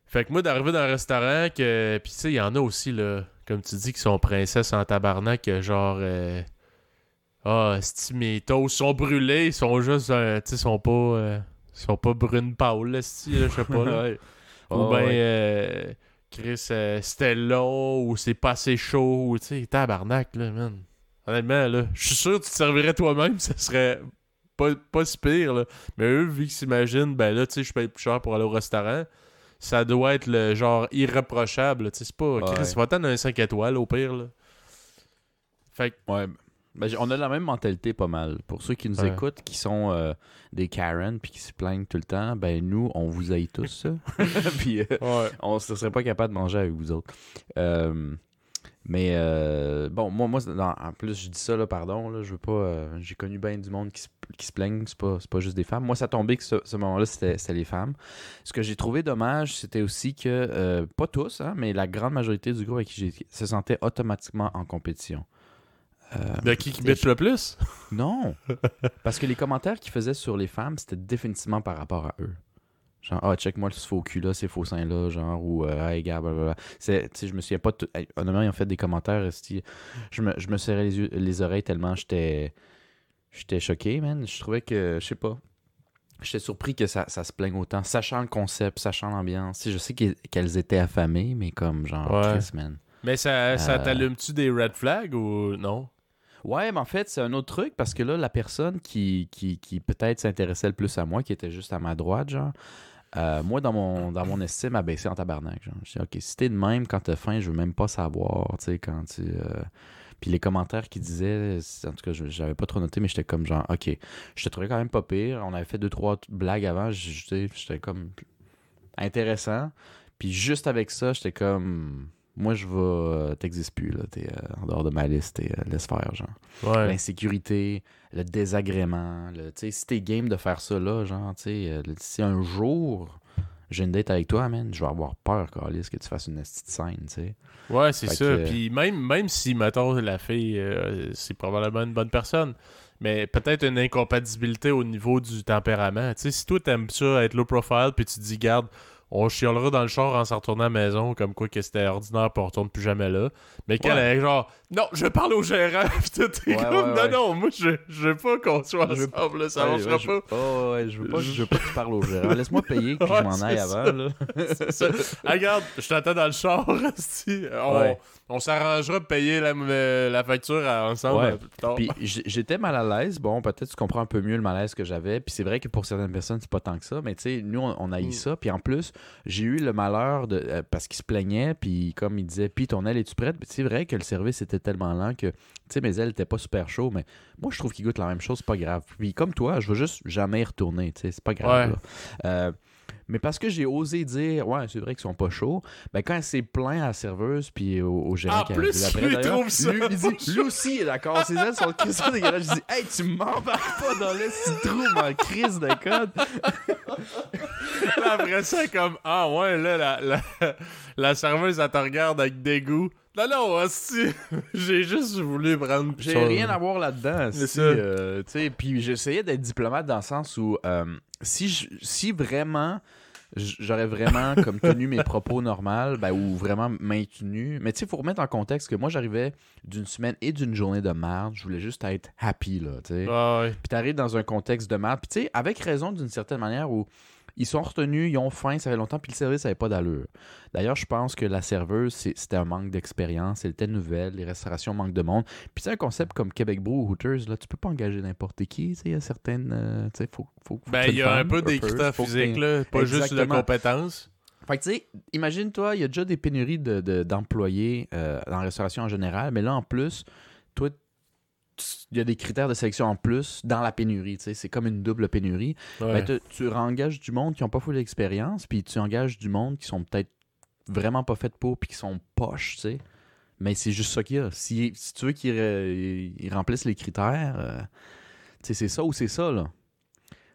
Fait que moi, d'arriver dans un restaurant, que. Puis tu sais, il y en a aussi, là, comme tu dis, qui sont princesses en tabarnak, genre. euh, Ah, si mes toasts sont brûlés, ils sont juste. euh, tu sais, sont pas. euh, ils sont pas brune pâle, là, je sais pas, là. Ou ben, ouais. Chris, euh, c'était long, ou c'est pas assez chaud, ou tu sais, tabarnak, là, man. Honnêtement, là, je suis sûr que tu te servirais toi-même, ça serait pas, pas si pire, là. Mais eux, vu qu'ils s'imaginent, ben là, tu sais, je paye plus cher pour aller au restaurant, ça doit être le genre irréprochable, tu sais, c'est pas... Chris, va-t'en un 5 étoiles, au pire, là. Fait que, Ouais. Ben, on a la même mentalité pas mal. Pour ceux qui nous Ouais. écoutent, qui sont euh, des Karen puis qui se plaignent tout le temps, ben nous, on vous aille tous ça. puis euh, ouais. on ne serait pas capable de manger avec vous autres. Euh, Mais euh, bon, moi, moi dans- en plus, je dis ça, là, pardon, là, je veux pas. euh, J'ai connu bien du monde qui se, qui se plaignent, c'est pas, pas juste des femmes. Moi, ça tombait que ce, ce moment-là, c'était c'était les femmes. Ce que j'ai trouvé dommage, c'était aussi que, euh, pas tous, hein, mais la grande majorité du groupe avec qui j'ai se sentait automatiquement en compétition. Euh, De qui qui bitch le plus? non! Parce que les commentaires qu'ils faisaient sur les femmes, c'était définitivement par rapport à eux. Genre, ah, check-moi ce faux cul-là, ces faux seins-là, genre, ou, euh, hey, gars, blablabla. C'est, tu sais, je me souviens pas. de tout- hey, honnêtement, ils ont fait des commentaires. Je me, je me serrais les, yeux- les oreilles tellement j'étais. J'étais choqué, man. Je trouvais que, je sais pas. J'étais surpris que ça, ça se plaigne autant, sachant le concept, sachant l'ambiance. Je sais qu'elles- étaient affamées, mais comme, genre, Ouais. Chris, man. Mais ça, ça Euh. t'allume-tu des red flags ou non? Ouais, mais en fait, c'est un autre truc parce que là, la personne qui, qui, qui peut-être s'intéressait le plus à moi, qui était juste à ma droite, genre, euh, moi, dans mon, dans mon estime, a baissé en tabarnak. Je dis, OK, si t'es de même quand t'as faim, je veux même pas savoir, quand tu. euh, Puis les commentaires qu'ils disaient, en tout cas, j'avais pas trop noté, mais j'étais comme genre, OK, je te trouvais quand même pas pire. On avait fait deux, trois blagues avant, j'étais comme intéressant. Puis juste avec ça, j'étais comme, moi, je vais. euh, T'existes plus, là. T'es euh, en dehors de ma liste, t'es, euh, laisse faire, genre Ouais. l'insécurité, le désagrément. Le, tu sais, si t'es game de faire ça là, genre, tu sais, si un jour j'ai une date avec toi, man, je vais avoir peur, Carlis, que tu fasses une petite scène, tu sais. Ouais, c'est ça. que- Puis même, même si, mettons, la fille, euh, c'est probablement une bonne personne, mais peut-être une incompatibilité au niveau du tempérament. Tu sais, si toi, t'aimes ça, être low profile, puis tu te dis, garde, on chialera dans le char en s'en retournant à la maison, comme quoi que c'était ordinaire, puis on retourne plus jamais là. Mais qu'elle Ouais. est genre, non, je parle au gérant, puis tout est Ouais, comme, ouais, non, non, moi, je, je veux pas qu'on soit ensemble, là, ça Ouais, marchera je- pas. Oh, ouais, je veux pas, Je- je veux pas que tu parles au gérant. Laisse-moi payer que je m'en aille avant, là. C'est ça. Ah, regarde, je t'attends dans le char, esti. On. On s'arrangera de payer la, euh, la facture à- ensemble Ouais. euh, plus tard. Puis j'étais mal à l'aise. Bon, peut-être tu comprends un peu mieux le malaise que j'avais. Puis c'est vrai que pour certaines personnes, c'est pas tant que ça. Mais tu sais, nous, on, on a eu Mm. ça. Puis en plus, j'ai eu le malheur de. euh, parce qu'il se plaignait. Puis comme il disait, puis ton aile, es-tu prête? Puis c'est vrai que le service était tellement lent que, tu sais, mes ailes étaient pas super chaudes. Mais moi, je trouve qu'ils goûtent la même chose. C'est pas grave. Puis comme toi, je veux juste jamais y retourner. Tu sais, c'est pas grave. Ouais. Mais parce que j'ai osé dire, ouais, c'est vrai qu'ils sont pas chauds, ben quand elle s'est plaint à la serveuse puis au, au gérant qui plus, arrive après, lui, trouve ça lui, il dit, lui aussi est d'accord, ses ailes sont crissement dégueulasses. Je dis, hey, tu m'embarques pas dans le citrouille en crise de code. Là, après ça, comme, ah ouais, là, la, la, la serveuse, elle te regarde avec dégoût. Non, non, esti, j'ai juste voulu prendre. J'ai rien à voir là-dedans. C'est si, ça. euh, tu sais, puis j'essayais d'être diplomate dans le sens où euh, si, je- si vraiment j'aurais vraiment comme tenu mes propos normaux ben, ou vraiment maintenu. Mais tu sais, il faut remettre en contexte que moi j'arrivais d'une semaine et d'une journée de merde. Je voulais juste être happy là, tu sais. Ah ouais. Puis t'arrives dans un contexte de merde. Puis tu sais, avec raison d'une certaine manière où ils sont retenus, ils ont faim, ça fait longtemps, puis le service n'avait pas d'allure. D'ailleurs, je pense que la serveuse, c'était un manque d'expérience, elle était nouvelle, les restaurations manquent de monde. Puis c'est un concept comme Québec Brew ou Hooters, là, tu peux pas engager n'importe qui, tu sais, il y a certaines... euh, tu sais, faut, faut, faut Ben, il y a un peu des critères physiques, là, pas juste de Exactement. compétences. Fait que tu sais, imagine-toi, il y a déjà des pénuries de- de- d'employés euh, dans la restauration en général, mais là, en plus, il y a des critères de sélection en plus dans la pénurie, c'est comme une double pénurie. Ouais. Ben, tu engages du monde qui n'ont pas full d'expérience, puis tu engages du monde qui sont peut-être vraiment pas fait pour, puis qui sont poches, tu sais. Mais c'est juste ça qu'il y a. Si, si tu veux qu'ils re- ils remplissent les critères, euh, c'est ça ou c'est ça, là.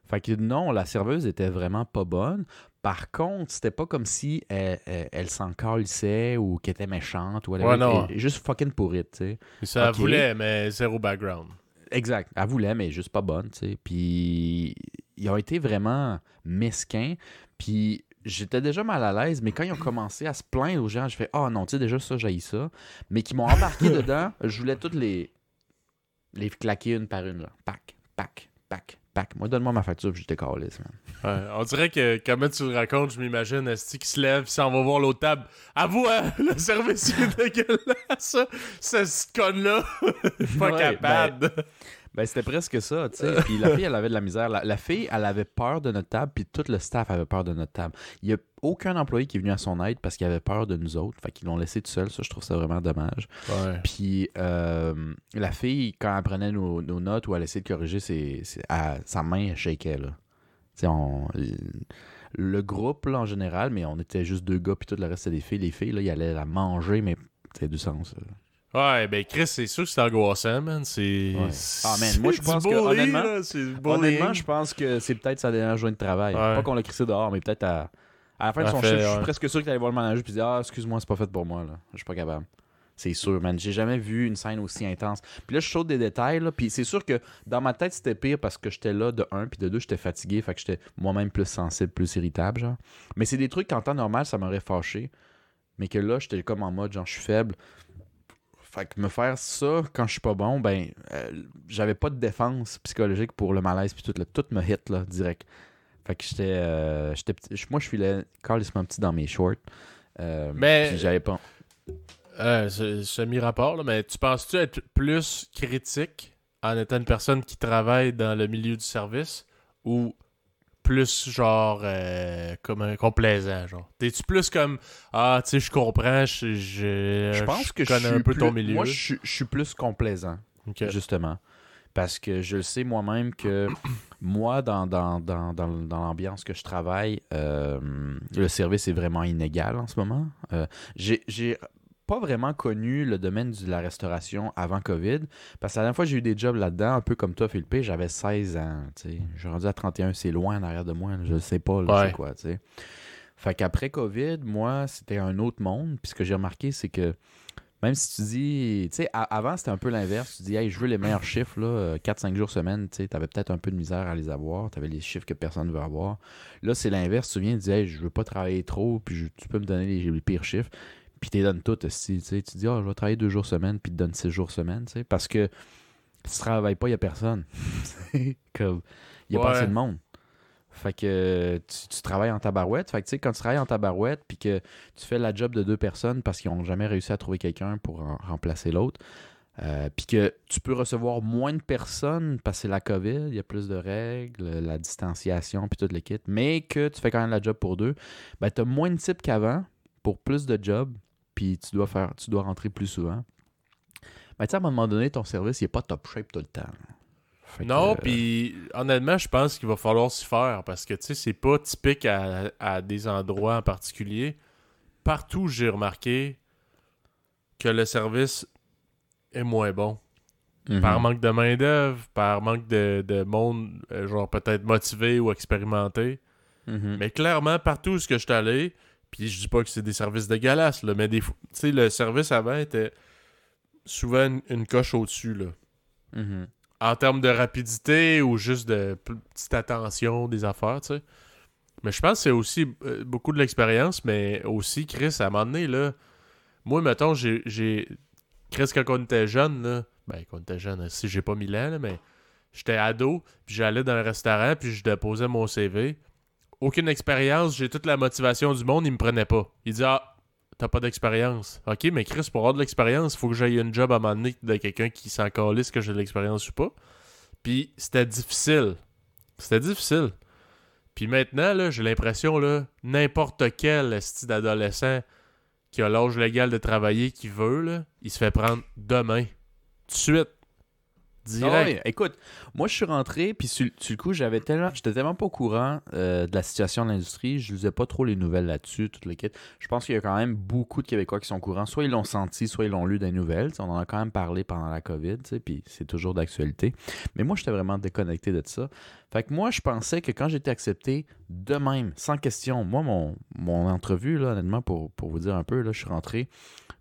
Fait que non, la serveuse était vraiment pas bonne. Par contre, c'était pas comme si elle, elle, elle s'en calissait ou qu'elle était méchante ou elle Ouais, non. juste fucking pourrite, tu sais. Ça Ok. voulait, mais zéro background. Exact. Elle voulait, mais juste pas bonne, tu sais. Puis ils ont été vraiment mesquins. Puis j'étais déjà mal à l'aise, mais quand ils ont commencé à se plaindre aux gens, je fais Ah non, tu sais, déjà ça, j'ai ça. Mais qui m'ont embarqué dedans, je voulais toutes les les claquer une par une. Là. Pac, pac, pac, pac. Moi, donne-moi ma facture, puis je décalisse, man. Ouais, on dirait que, comment tu le racontes, je m'imagine, Esti qui se lève, puis s'en va voir l'autre table. Avoue, hein, le service est dégueulasse, ça, ce con-là, pas Ouais, capable. Ben, c'était presque ça, tu sais. Puis la fille, elle avait de la misère. La, la fille, elle avait peur de notre table, puis tout le staff avait peur de notre table. Il n'y a aucun employé qui est venu à son aide parce qu'il avait peur de nous autres. Fait qu'ils l'ont laissé tout seul. Ça, je trouve ça vraiment dommage. Ouais. Puis euh, la fille, quand elle prenait nos, nos notes ou elle essayait de corriger, ses, ses- elle- sa main elle shakeait, là. Tu sais, on- le groupe, là, en général, mais on était juste deux gars, puis tout le reste, c'était des filles. Les filles, là, ils allaient la manger, mais a du sens. Ouais, ben Chris, c'est sûr que c'est angoissant, man. C'est. Ouais. Ah, man, moi, je pense que, bullying, honnêtement-. Honnêtement, je pense que c'est peut-être sa dernière journée de travail. Ouais. Pas qu'on l'a crissé dehors, mais peut-être à, à la fin de son chiffre, je suis presque sûr qu'il allait voir le manager et dire Ah, excuse-moi, c'est pas fait pour moi. Là. Je suis pas capable. C'est sûr, man. J'ai jamais vu une scène aussi intense. Puis là, je saute des détails. Là, puis c'est sûr que dans ma tête, c'était pire parce que j'étais là de un, puis de deux, j'étais fatigué. Fait que j'étais moi-même plus sensible, plus irritable. Genre. Mais c'est des trucs qu'en temps normal, ça m'aurait fâché. Mais que là, j'étais comme en mode genre, je suis faible. Fait que me faire ça quand je suis pas bon, ben, euh, j'avais pas de défense psychologique pour le malaise puis tout. Là, tout me hit là, direct. Fait que j'étais. euh, j'étais petit- je- moi, je filais carrément petit dans mes shorts. Euh, Mais- j'avais pas. Euh, c'est semi-rapport, là, mais tu penses-tu être plus critique en étant une personne qui travaille dans le milieu du service ou plus genre euh, comme un complaisant, genre? T'es-tu plus comme Ah, tu sais, je comprends, je, je, Je pense que je connais un peu ton milieu. Moi, je suis- plus complaisant. Justement. Parce que je le sais moi-même que moi, dans, dans, dans, dans, dans l'ambiance que je travaille, euh, le service est vraiment inégal en ce moment. Euh, j'ai pas vraiment connu le domaine de la restauration avant COVID. Parce que la dernière fois j'ai eu des jobs là-dedans, un peu comme toi, Philippe, j'avais 16 ans. tu sais. Je suis rendu à 31, c'est loin en arrière de moi. je ne sais pas là, Ouais. c'est quoi. sais. Fait qu'après COVID, moi, c'était un autre monde. Puis ce que j'ai remarqué, c'est que même si tu dis, tu sais, avant c'était un peu l'inverse. Tu dis, hey, je veux les meilleurs chiffres, là, 4-5 jours semaine, tu sais, t'avais peut-être un peu de misère à les avoir. T'avais les chiffres que personne ne veut avoir. Là, c'est l'inverse. Tu viens, tu dis, hey, je veux pas travailler trop, puis je- tu peux me donner les, les pires chiffres. Puis tu donnes toutes aussi. Tu dis, ah, je vais travailler deux jours semaine, puis tu donnes 6 jours semaine, tu sais, parce que si tu travailles pas, il y a personne. Comme, il y a pas assez de monde. Fait que tu, tu travailles en tabarouette. Fait que tu sais, quand tu travailles en tabarouette, puis que tu fais la job de deux personnes parce qu'ils n'ont jamais réussi à trouver quelqu'un pour en- remplacer l'autre, euh, puis que tu peux recevoir moins de personnes parce que c'est la COVID, il y a plus de règles, la distanciation, puis tout le kit, mais que tu fais quand même la job pour deux, ben tu as moins de types qu'avant pour plus de jobs, puis tu dois faire, tu dois rentrer plus souvent. Ben tu sais, à un moment donné, ton service, il n'est pas top shape tout le temps. Fait Non, puis honnêtement, je pense qu'il va falloir s'y faire parce que tu sais, c'est pas typique à, à des endroits en particulier. Partout, j'ai remarqué que le service est moins bon. mhm. Par manque de main-d'œuvre, par manque de, de monde, euh, genre peut-être motivé ou expérimenté. Mhm. Mais clairement, partout où je suis allé, puis je dis pas que c'est des services dégueulasses, là, mais des fois, tu sais, le service avant était souvent une, une coche au-dessus, là. Mhm. En termes de rapidité ou juste de petite attention des affaires, tu sais. Mais je pense que c'est aussi euh, beaucoup de l'expérience, mais aussi, Chris, à un moment donné, là, moi, mettons, j'ai. j'ai- Chris, quand on était jeune, là, ben, quand on était jeune, si j'ai pas mille ans, là, mais j'étais ado, puis j'allais dans un restaurant, puis je déposais mon CV. Aucune expérience, j'ai toute la motivation du monde, il me prenait pas. Il dit Ah, t'as pas d'expérience. Ok, mais Chris, pour avoir de l'expérience, faut que j'aille une job à moment donné de quelqu'un qui s'en calisse que j'ai de l'expérience ou pas. Puis c'était difficile. C'était difficile. Puis maintenant, j'ai l'impression, n'importe quel style d'adolescent qui a l'âge légal de travailler, qui veut, là, il se fait prendre demain. Tout de suite. Ah Direct. écoute, moi je suis rentré, puis sur, sur le coup, j'avais tellement, j'étais tellement pas au courant euh, de la situation de l'industrie, je lisais pas trop les nouvelles là-dessus, toute le kit. Je pense qu'il y a quand même beaucoup de Québécois qui sont au courant. Soit ils l'ont senti, soit ils l'ont lu des nouvelles. On en a quand même parlé pendant la COVID, puis c'est toujours d'actualité. Mais moi, j'étais vraiment déconnecté de ça. Fait que moi, je pensais que quand j'étais accepté, de même, sans question, moi, mon, mon entrevue, là, honnêtement, pour, pour vous dire un peu, là, je suis rentré,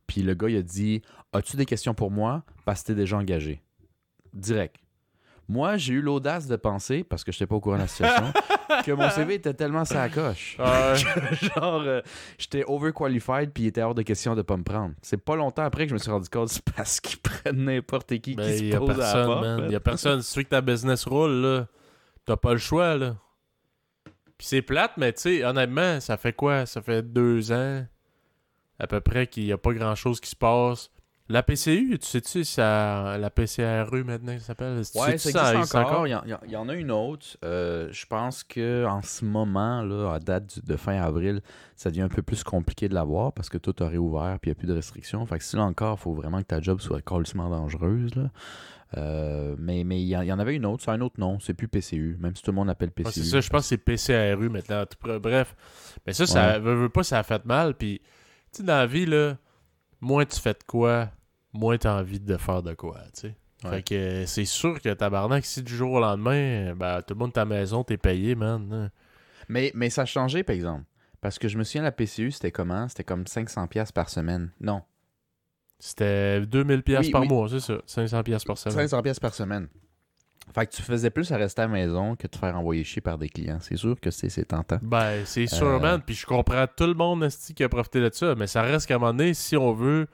puis le gars, il a dit As-tu des questions pour moi Parce que t'es déjà engagé direct. Moi, j'ai eu l'audace de penser, parce que je n'étais pas au courant de la situation, que mon CV était tellement sa coche. Ouais. Genre, euh, j'étais overqualified, puis il était hors de question de pas me prendre. C'est pas longtemps après que je me suis rendu compte, c'est parce qu'ils prennent n'importe qui Ben, qui se pose à la personne, porte. man. man. Y a personne. Si tu veux que ta business roule, là, t'as pas le choix, là. Puis c'est plate, mais tu sais, honnêtement, ça fait quoi? Ça fait deux ans, à peu près, qu'il y a pas grand-chose qui se passe. La PCU, tu sais-tu, ça, la PCRU maintenant, ça s'appelle? Ouais, ça existe encore? Il y, en- y a une autre. Euh, je pense que en ce moment, là, à date de fin avril, ça devient un peu plus compliqué de l'avoir parce que tout a réouvert puis il n'y a plus de restrictions. Fait que si là encore, il faut vraiment que ta job soit carrément dangereuse. Là. Euh, mais mais il y, en- il y en avait une autre, c'est un autre nom, c'est plus PCU, même si tout le monde l'appelle Ouais, PCU. c'est ça, je pense que c'est PCRU maintenant. Bref. Mais ça, ça Ouais. veut, veut pas, ça a fait mal. Puis, tu sais, dans la vie, là, moins tu fais de quoi, moins t'as envie de faire de quoi, tu sais. Ouais. Fait que euh, c'est sûr que tabarnak, si du jour au lendemain, ben, tout le monde de ta maison, t'es payé, man. hein. Mais, mais ça a changé, par exemple. Parce que je me souviens, la PCU, c'était comment? C'était comme 500$ piastres par semaine. Non. C'était 2000 pièces Oui, par oui. mois, c'est ça. 500 pièces par semaine. 500$ piastres par semaine. Fait que tu faisais plus à rester à la maison que de te faire envoyer chier par des clients. C'est sûr que c'est c'est tentant. Ben, c'est sûr, Euh, man. Puis je comprends tout le monde, qui a profité de ça. Mais ça reste qu'à un moment donné, si on veut,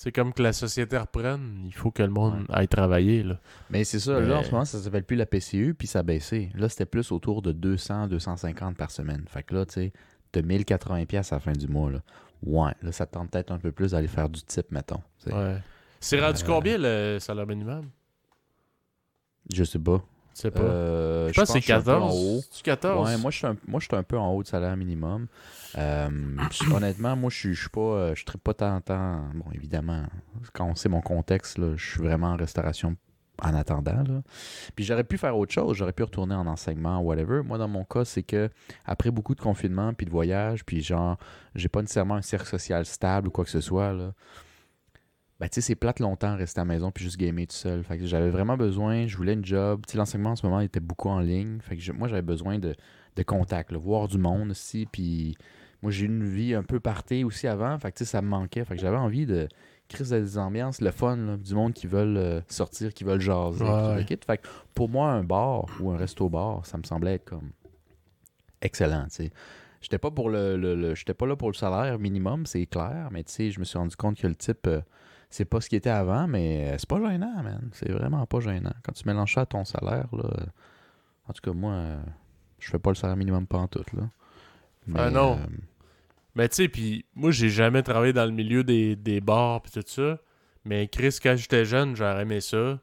c'est comme que la société reprenne, il faut que le monde aille travailler, là. Mais c'est ça, Mais- là, en ce moment, ça s'appelle plus la PCU, puis ça a baissé. Là, c'était plus autour de 200, 250 par semaine. Fait que là, tu sais, t'as 1080$ piastres à la fin du mois, là. Ouais, là, ça te tente peut-être un peu plus d'aller faire du type, mettons. Ouais. C'est rendu Euh, combien le salaire minimum? Je sais pas. Tu sais pas. Euh, je pense que c'est je suis un peu en 14. haut. C'est 14? Ouais, moi je suis un, moi je suis un peu en haut de salaire minimum. Euh, je- honnêtement, moi je suis je suis pas euh, je pas tant, tant bon évidemment quand on sait mon contexte là, je suis vraiment en restauration en attendant là. Puis j'aurais pu faire autre chose, j'aurais pu retourner en enseignement whatever. Moi dans mon cas, c'est que après beaucoup de confinement puis de voyage, puis genre j'ai pas nécessairement un cercle social stable ou quoi que ce soit là. Ben, tu sais, c'est plate longtemps rester à la maison puis juste gamer tout seul. Fait que j'avais vraiment besoin, je voulais une job. Tu sais, l'enseignement en ce moment il était beaucoup en ligne. Fait que je- moi, j'avais besoin de, de contact, là, voir du monde aussi. Puis moi, j'ai eu une vie un peu partée aussi avant. Fait que tu sais, ça me manquait. Fait que j'avais envie de créer des ambiances, le fun, là, du monde qui veulent euh, sortir, qui veulent jaser. Ouais, tout. Fait que pour moi, un bar ou un resto-bar, ça me semblait être comme excellent, tu sais. J'étais pas pour le, le- le- j'étais pas là pour le salaire minimum, c'est clair, mais tu sais, je me suis rendu compte que le type euh, c'est pas ce qui était avant, mais c'est pas gênant, man. C'est vraiment pas gênant. Quand tu mélanges ça à ton salaire, là. En tout cas, moi, euh, je fais pas le salaire minimum pas en tout, là. Ah non. euh, Mais tu sais, puis moi, j'ai jamais travaillé dans le milieu des, des bars pis tout ça. Mais Chris, quand j'étais jeune, j'aurais aimé ça.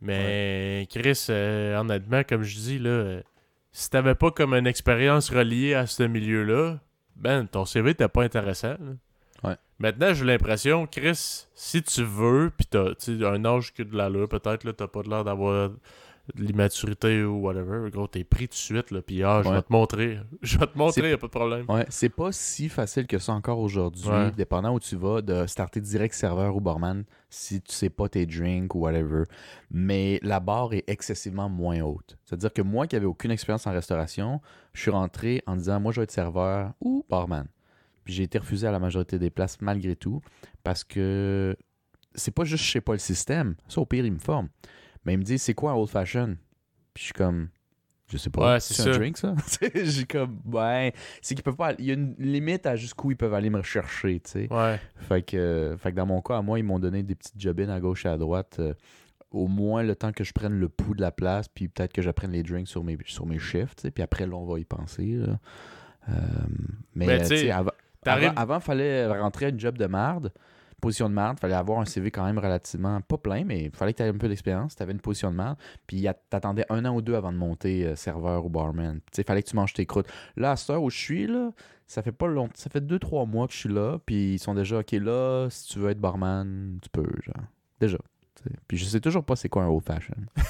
Mais Chris, euh, honnêtement, comme je dis, là, euh, si t'avais pas comme une expérience reliée à ce milieu-là, ben, ton CV t'es pas intéressant. là. Maintenant, j'ai l'impression, Chris, si tu veux, pis t'as un âge que de l'allure, peut-être, là, t'as pas de l'air d'avoir de l'immaturité ou whatever, gros, t'es pris tout de suite, là, pis ah, je Ouais. vais te montrer. Je vais te montrer, y a pas de problème. Ouais, c'est pas si facile que ça encore aujourd'hui, Ouais. dépendant où tu vas, de starter direct serveur ou barman si tu sais pas tes drinks ou whatever. Mais la barre est excessivement moins haute. C'est-à-dire que moi qui avais aucune expérience en restauration, je suis rentré en disant moi je vais être serveur ou barman. Puis j'ai été refusé à la majorité des places malgré tout parce que c'est pas juste je sais pas le système. Ça au pire il me forme. Mais il me dit c'est quoi un old fashion? Puis je suis comme je sais pas. Ouais, c'est un drink ça? J'ai comme ouais, c'est qu'ils peuvent pas il y a une limite à jusqu'où ils peuvent aller me rechercher, tu sais. Ouais. Fait que, euh, fait que dans mon cas, à moi, ils m'ont donné des petites jobines à gauche et à droite. euh, au moins le temps que je prenne le pouls de la place, puis peut-être que j'apprenne les drinks sur mes, sur mes shifts, tu sais, puis après, là, on va y penser. là. Euh, mais Mais tu tu sais, sais, avant, avant, fallait rentrer à une job de marde, position de marde, fallait avoir un CV quand même relativement, pas plein, mais il fallait que tu aies un peu d'expérience, tu avais une position de marde, puis t'attendais un an ou deux avant de monter euh, serveur ou barman. Tu fallait que tu manges tes croûtes. Là, à cette heure où je suis, là, ça fait pas longtemps, ça fait deux, trois mois que je suis là, puis ils sont déjà, OK, là, si tu veux être barman, tu peux, genre. Déjà. Puis je sais toujours pas c'est quoi un old fashion.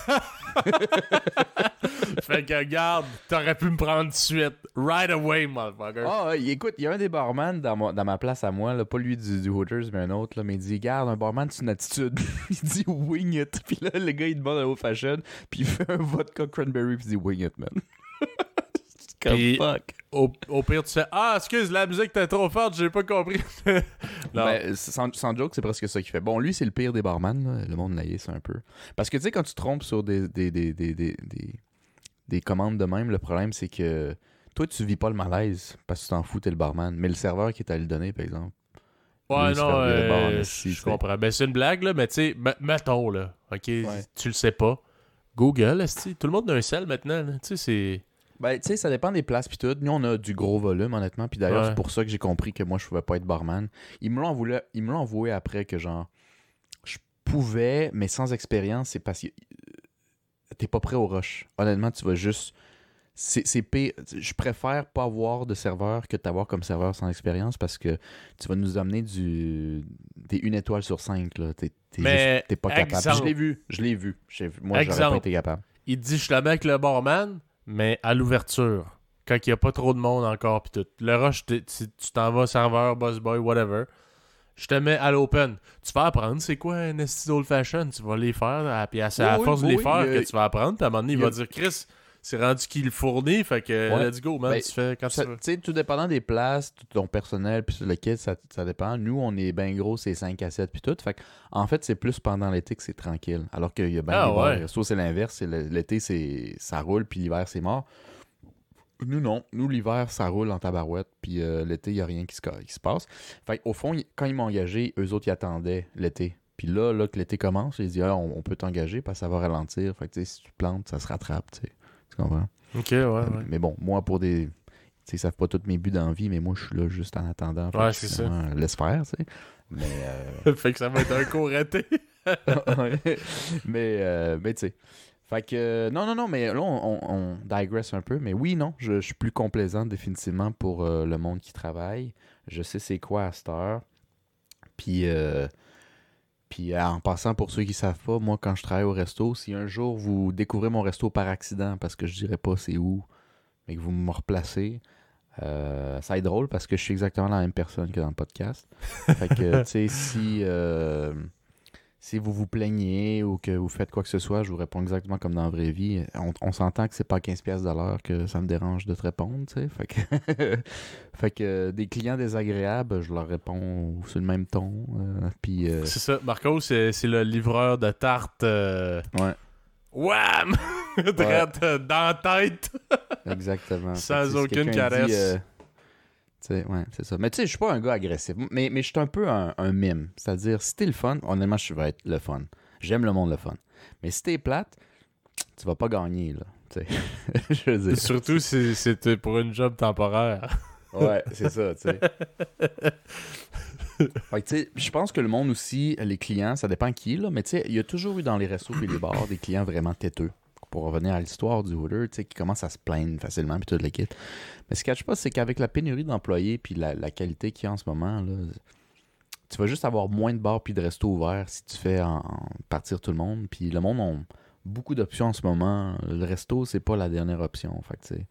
fait que regarde, t'aurais pu me prendre tout de suite. Right away, motherfucker. Ah, ouais, écoute, il y a un des barman dans, mon- dans ma place à moi, là, pas lui du, du Hooters, mais un autre, là, mais il dit Garde, un barman, c'est une attitude. il dit Wing it. Puis là, le gars, il demande un old fashion, puis il fait un vodka cranberry, puis il dit Wing it, man. Comme Puis- fuck. Au, au pire, tu sais, ah, excuse, la musique était trop forte, j'ai pas compris. non. Ben, sans, sans joke, c'est presque ça qu'il fait. Bon, lui, c'est le pire des barman, là. le monde c'est un peu. Parce que, tu sais, quand tu te trompes sur des, des, des, des, des, des- des commandes de même, le problème, c'est que toi, tu vis pas le malaise parce que tu t'en fous, t'es le barman. Mais le serveur qui est allé le donner, par exemple. ouais, lui, non, euh, je comprends. Ben, c'est une blague, là, mais tu sais, me- mettons, là, ok, tu le sais pas. Google, esti, tout le monde a un sel maintenant, là. tu sais, c'est... Ben, tu sais, ça dépend des places puis tout. Nous, on a du gros volume, honnêtement. Puis d'ailleurs, Ouais. c'est pour ça que j'ai compris que moi, je pouvais pas être barman. Ils me l'ont envoyé, ils me l'ont envoyé après que, genre, je pouvais, mais sans expérience, c'est parce que euh, t'es pas prêt au rush. Honnêtement, tu vas juste. C'est pire. Je préfère pas avoir de serveur que t'avoir comme serveur sans expérience parce que tu vas nous amener du des une étoile sur cinq. Là. T'es, t'es t'es pas capable. exemple- Je l'ai vu. Je l'ai vu. Moi, j'aurais pas été capable. Il dit, je suis là avec le barman, mais à l'ouverture, quand il y a pas trop de monde encore, pis tout. Le rush, tu t'en vas serveur, boss boy, whatever. Je te mets à l'open. Tu vas apprendre c'est quoi un esti old fashion. Tu vas les faire. Puis c'est à Oui, force de les faire que tu vas apprendre. Puis à un moment donné, il il y a- va dire Chris, c'est rendu qui le fournit. Fait que Ouais. let's go, man. Ben, tu fais quand Ça- tu sais, tout dépendant des places, tout ton personnel, puis sur le kit, ça, ça dépend. Nous, on est bien gros, c'est 5 à 7, puis tout. Fait que, en fait, c'est plus pendant l'été que c'est tranquille. Alors qu'il y a bien Ah, et restos, c'est l'inverse. L'été, c'est ça roule, puis l'hiver, c'est mort. Nous, non. Nous, l'hiver, ça roule en tabarouette, puis euh, l'été, il n'y a rien qui se, qui se passe. Fait au fond, quand ils m'ont engagé, eux autres, ils attendaient l'été. Puis là, là, que l'été commence, ils disent ah, on, on peut t'engager parce que ça va ralentir. Fait que, tu sais, si tu plantes, ça se rattrape, tu sais. Tu comprends? Ok, ouais, ouais. Mais bon, moi, pour des. Tu sais, ils savent pas tous mes buts d'envie, mais moi, je suis là juste en attendant. Ouais, c'est ça. Laisse faire, tu sais. Mais. euh, fait que ça va être un court raté. mais, euh, mais tu sais. Fait que. euh, non, non, non, mais là, on, on, on digresse un peu. Mais oui, non, je, je suis plus complaisant définitivement pour euh, le monde qui travaille. Je sais c'est quoi à cette heure. Puis. Puis euh, en passant, pour ceux qui savent pas, moi, quand je travaille au resto, si un jour vous découvrez mon resto par accident, parce que je dirais pas c'est où, mais que vous me replacez, euh, ça va être drôle parce que je suis exactement la même personne que dans le podcast. Fait que, tu sais, si, euh, si vous vous plaignez ou que vous faites quoi que ce soit, je vous réponds exactement comme dans la vraie vie. On, on s'entend que c'est pas à 15$ piastres de l'heure que ça me dérange de te répondre, tu sais. Fait que, fait que euh, des clients désagréables, je leur réponds sur le même ton. euh, puis, euh, C'est ça. Marco, c'est le livreur de tarte. euh, ouais, Wham! Euh, dans la tête. exactement. Sans aucune caresse. dit, euh, tu sais, ouais, c'est ça. Mais tu sais, je suis pas un gars agressif. Mais, mais je suis un peu un, un mime. C'est-à-dire, si t'es le fun, honnêtement, je vais être le fun. J'aime le monde le fun. Mais si t'es plate, tu vas pas gagner, là. Je veux dire. Surtout si c'était pour une job temporaire. Ouais, c'est ça, tu sais. Fait que, tu sais, je pense que le monde aussi, les clients, ça dépend qui, là, mais tu sais, il y a toujours eu dans les restos et les bars des clients vraiment têteux. Pour revenir à l'histoire du Hooter, tu sais, qui commencent à se plaindre facilement, puis toute l'équipe. Mais ce que je pense, c'est qu'avec la pénurie d'employés puis la, qualité qu'il y a en ce moment, là, tu vas juste avoir moins de bars puis de restos ouverts si tu fais partir tout le monde. Puis le monde a beaucoup d'options en ce moment. Le resto, c'est pas la dernière option. Fait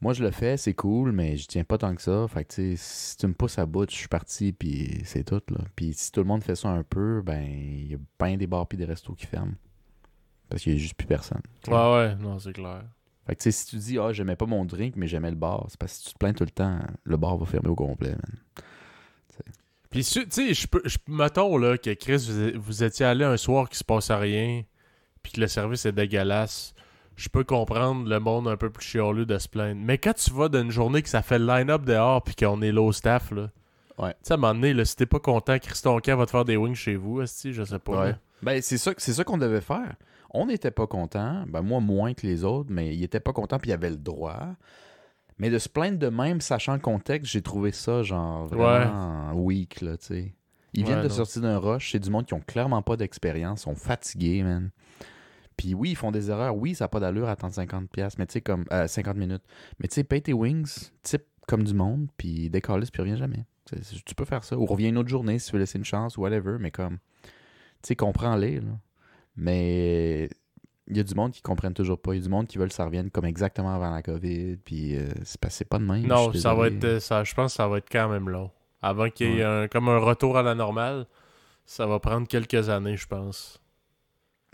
moi, je le fais, c'est cool, mais je tiens pas tant que ça. Fait si tu me pousses à bout, je suis parti, puis c'est tout, là. Puis si tout le monde fait ça un peu, ben, il y a bien des bars puis des restos qui ferment. Parce qu'il y a juste plus personne. tu sais. Ouais, ouais, non, c'est clair. Fait que, tu sais, si tu dis, ah, j'aimais pas mon drink, mais j'aimais le bar, c'est parce que si tu te plains tout le temps, le bar va fermer au complet, man. Puis, tu sais, je peux. Mettons, là, que Chris, vous, vous étiez allé un soir qui se passe à rien, puis que le service est dégueulasse. Je peux comprendre le monde un peu plus chialeux de se plaindre. Mais quand tu vas d'une journée que ça fait le line-up dehors, puis qu'on est low staff, là. Ouais. Tu sais, à un moment donné, là, si t'es pas content, Christon Camp va te faire des wings chez vous, esti, je sais pas. Ouais. Ben, c'est ça, c'est ça qu'on devait faire. On n'était pas content, ben moi moins que les autres, mais il était pas content puis il avait le droit. Mais de se plaindre de même, sachant le contexte, j'ai trouvé ça genre vraiment weak, là, tu sais. Ils viennent Ouais, de non. sortir d'un rush, c'est du monde qui ont clairement pas d'expérience, sont fatigués, man. Puis oui, ils font des erreurs. Oui, ça n'a pas d'allure à attendre 50 pièces, mais tu sais comme euh, 50 minutes. Mais tu sais, paye tes wings, type comme du monde, puis décalisse puis reviens jamais. Tu peux faire ça. Ou reviens une autre journée si tu veux laisser une chance ou whatever, mais comme tu sais, comprends-les, là. Mais il y a du monde qui comprennent toujours pas. Il y a du monde qui veulent que ça revienne comme exactement avant la COVID. Puis euh, c'est pas, c'est pas de même. Non, ça va être. euh, Ça, je pense que ça va être quand même long. Avant qu'il y ait un, comme un retour à la normale, ça va prendre quelques années, je pense.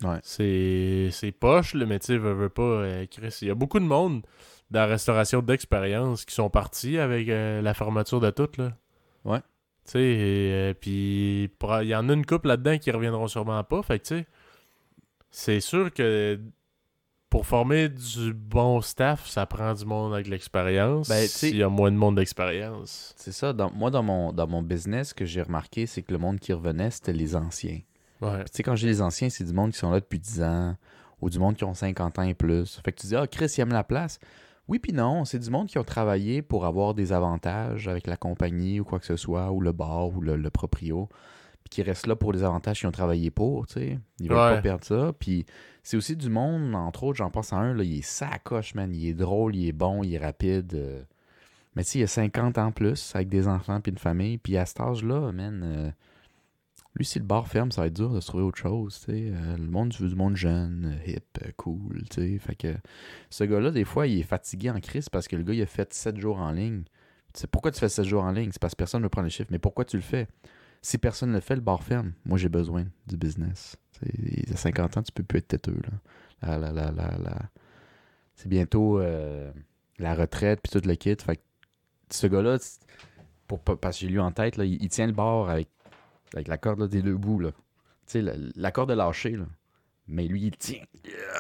Ouais. C'est, poche, tu sais, veux, veux pas, euh, Chris. Il y a beaucoup de monde dans la restauration d'expérience qui sont partis avec euh, la fermeture de tout, là. Ouais. Tu sais, et, puis il y en a une couple là-dedans qui reviendront sûrement pas. Fait que, tu sais, c'est sûr que pour former du bon staff, ça prend du monde avec l'expérience. Ben, S'il y a moins de monde d'expérience. C'est ça. Dans, moi, dans mon, dans mon business, ce que j'ai remarqué, c'est que le monde qui revenait, c'était les anciens. Ouais. Tu sais, quand j'ai les anciens, c'est du monde qui sont là depuis 10 ans ou du monde qui ont 50 ans et plus. Fait que tu dis, ah, Chris, il aime la place. Oui, puis non, c'est du monde qui ont travaillé pour avoir des avantages avec la compagnie ou quoi que ce soit, ou le bar ou le, le proprio, qui restent là pour les avantages qu'ils ont travaillé pour, tu sais. Ils veulent Ouais. pas perdre ça. Puis c'est aussi du monde, entre autres, j'en pense à un, là, il est sacoche, man. Il est drôle, il est bon, il est rapide. euh. Mais tu sais, il a 50 ans plus, avec des enfants puis une famille. Puis à cet âge-là, man, euh, lui, si le bar ferme, ça va être dur de se trouver autre chose, tu sais. Euh, le monde, tu veux du monde jeune, hip, cool, tu sais. Fait que ce gars-là, des fois, il est fatigué en crise parce que le gars, il a fait 7 jours en ligne. C'est pourquoi tu fais 7 jours en ligne? C'est parce que personne ne veut prendre les chiffres. Mais pourquoi tu le fais? Si personne ne le fait, le bar ferme. Moi, j'ai besoin du business. C'est- À 50 ans, tu peux plus être têteux. Là. La- la- la- C'est bientôt euh, la retraite puis tout le kit. Fait que ce gars-là, pour, parce que j'ai lu en tête, là, il, tient le bar avec, avec la corde là, des deux bouts. Là. La, la corde est lâchée. Là. Mais lui, il tient.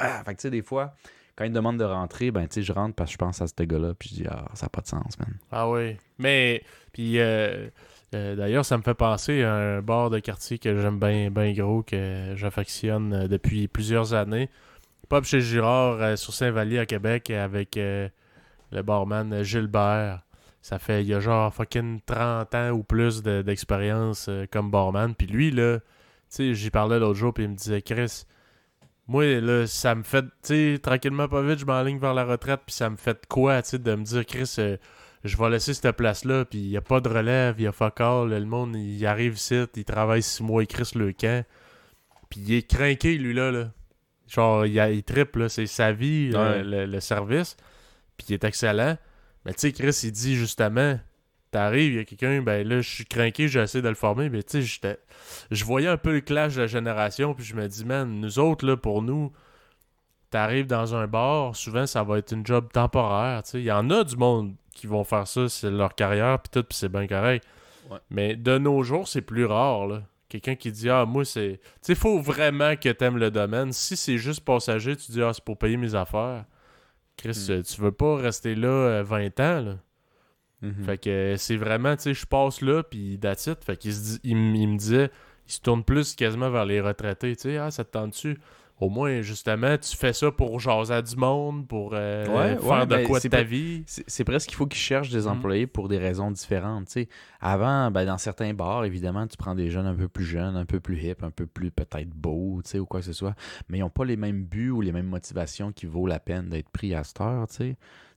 Ah! Fait que tu sais, des fois, quand il me demande de rentrer, ben je rentre parce que je pense à ce gars-là. Puis je dis, ah, ça n'a pas de sens, man. Ah oui. Mais, puis euh, euh, d'ailleurs, ça me fait penser à un bar de quartier que j'aime bien gros, que j'affectionne euh, depuis plusieurs années. Pop chez Girard euh, sur Saint-Vallier à Québec avec le barman Gilbert. Ça fait, il y a genre fucking 30 ans ou plus de- d'expérience comme barman. Puis lui, là, tu sais, j'y parlais l'autre jour, puis il me disait, Chris, moi, là, ça me fait, tu sais, tranquillement, pas vite, je m'enligne vers la retraite, puis ça me fait quoi, tu sais, de me dire, Chris, je vais laisser cette place-là, puis il n'y a pas de relève, il y a fuck all, le monde, il arrive ici, il travaille six mois, il crisse le camp, puis il est craqué, lui-là, là. Genre, il, a- il triple, c'est sa vie, le- Ouais. le, le service, puis il est excellent. Mais tu sais, Chris, il dit justement, t'arrives, il y a quelqu'un, ben là, je suis craqué, j'ai essayé de le former, mais tu sais, je voyais un peu le clash de la génération, puis je me dis, man, nous autres, là, pour nous, t'arrives dans un bar, souvent, ça va être une job temporaire, tu sais. Il y en a du monde qui vont faire ça, c'est leur carrière, puis tout, puis c'est bien correct. Ouais. Mais de nos jours, c'est plus rare, là. Quelqu'un qui dit, ah, moi, c'est... Tu sais, faut vraiment que t'aimes le domaine. Si c'est juste passager, tu dis, ah, c'est pour payer mes affaires. Chris, Mm. euh, tu veux pas rester là euh, 20 ans, là. Mhm. Fait que euh, c'est vraiment, tu sais, je passe là, puis it. Fait qu'il se dit- il me disait, il se tourne plus quasiment vers les retraités, tu sais, ah, ça te tente-tu? Au moins, justement, tu fais ça pour jaser à du monde, pour euh, Ouais, faire ouais, de ben, quoi de c'est ta vie. C'est presque qu'il faut qu'ils cherchent des Mhm. employés pour des raisons différentes. Avant, ben, dans certains bars, évidemment, tu prends des jeunes un peu plus jeunes, un peu plus hip, un peu plus peut-être beaux, ou quoi que ce soit. Mais ils n'ont pas les mêmes buts ou les mêmes motivations qui vaut la peine d'être pris à cette heure.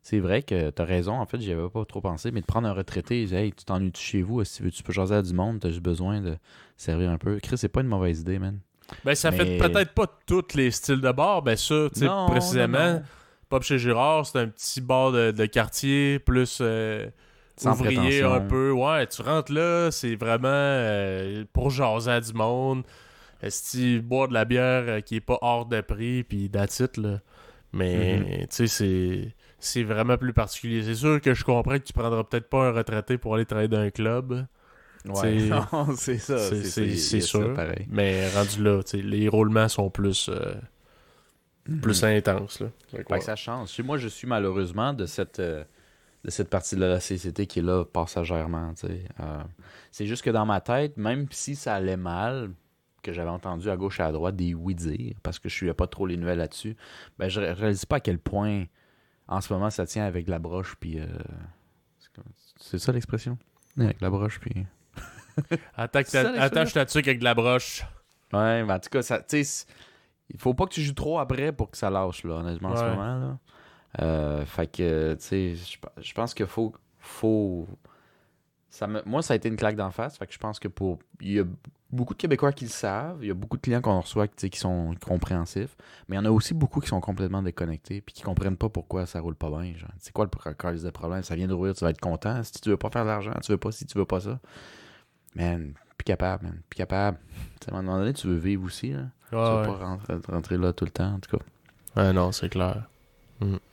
C'est vrai que tu as raison. En fait, j'y avais pas trop pensé. Mais de prendre un retraité, hey, tu t'ennuies chez vous, si tu veux, tu peux jaser à du monde, tu as juste besoin de servir un peu. Chris, c'est pas une mauvaise idée, man. Ben, ça Mais- fait peut-être pas tous les styles de bar, ben ça, tu sais, précisément. non, non. Pop chez Girard, c'est un petit bar de, de quartier, plus euh, ouvrier un peu. Ouais, tu rentres là, c'est vraiment euh, pour jaser à du monde. Est-ce boire de la bière euh, qui est pas hors de prix, puis là. Mais, Mhm. tu sais, c'est... C'est vraiment plus particulier. C'est sûr que je comprends que tu prendras peut-être pas un retraité pour aller travailler dans un club. Ouais, C'est- ça. c'est- ça, sûr. pareil. Mais rendu là, les roulements sont plus, euh, plus Mhm. intenses. Là. Fait que, Fait ouais. que ça change. Chez moi, je suis malheureusement de cette, euh, de cette partie de la CCT qui est là passagèrement. tu sais. Euh, c'est juste que dans ma tête, même si ça allait mal, que j'avais entendu à gauche et à droite des oui dire, parce que je suivais pas trop les nouvelles là-dessus, ben je ré- réalise pas à quel point en ce moment ça tient avec de la broche puis euh, c'est ça l'expression? Avec la broche puis Attaque ça, ta- l'expression? attache ta tuque avec de la broche. Ouais, mais en tout cas, ça, il faut pas que tu joues trop après pour que ça lâche, là, honnêtement, en ce moment. Là. Euh, fait que, tu sais, je pe- je pense qu'il faut. faut ça me- moi, ça a été une claque d'en face. Fait que je pense que pour. Il y a beaucoup de Québécois qui le savent. Il y a beaucoup de clients qu'on reçoit qui sont compréhensifs. Mais il y en a aussi beaucoup qui sont complètement déconnectés puis qui comprennent pas pourquoi ça roule pas bien. genre. C'est quoi le cause de problème? Ça vient d'ouvrir, tu vas être content. Si tu veux pas faire de l'argent, tu veux pas si tu veux pas ça. Man, plus capable, man. Plus capable. Tu sais, à un moment donné, tu veux vivre aussi. Là. tu Ouais, veux ouais. pas rentrer, rentrer là tout le temps, en tout cas. Ouais, non, c'est clair.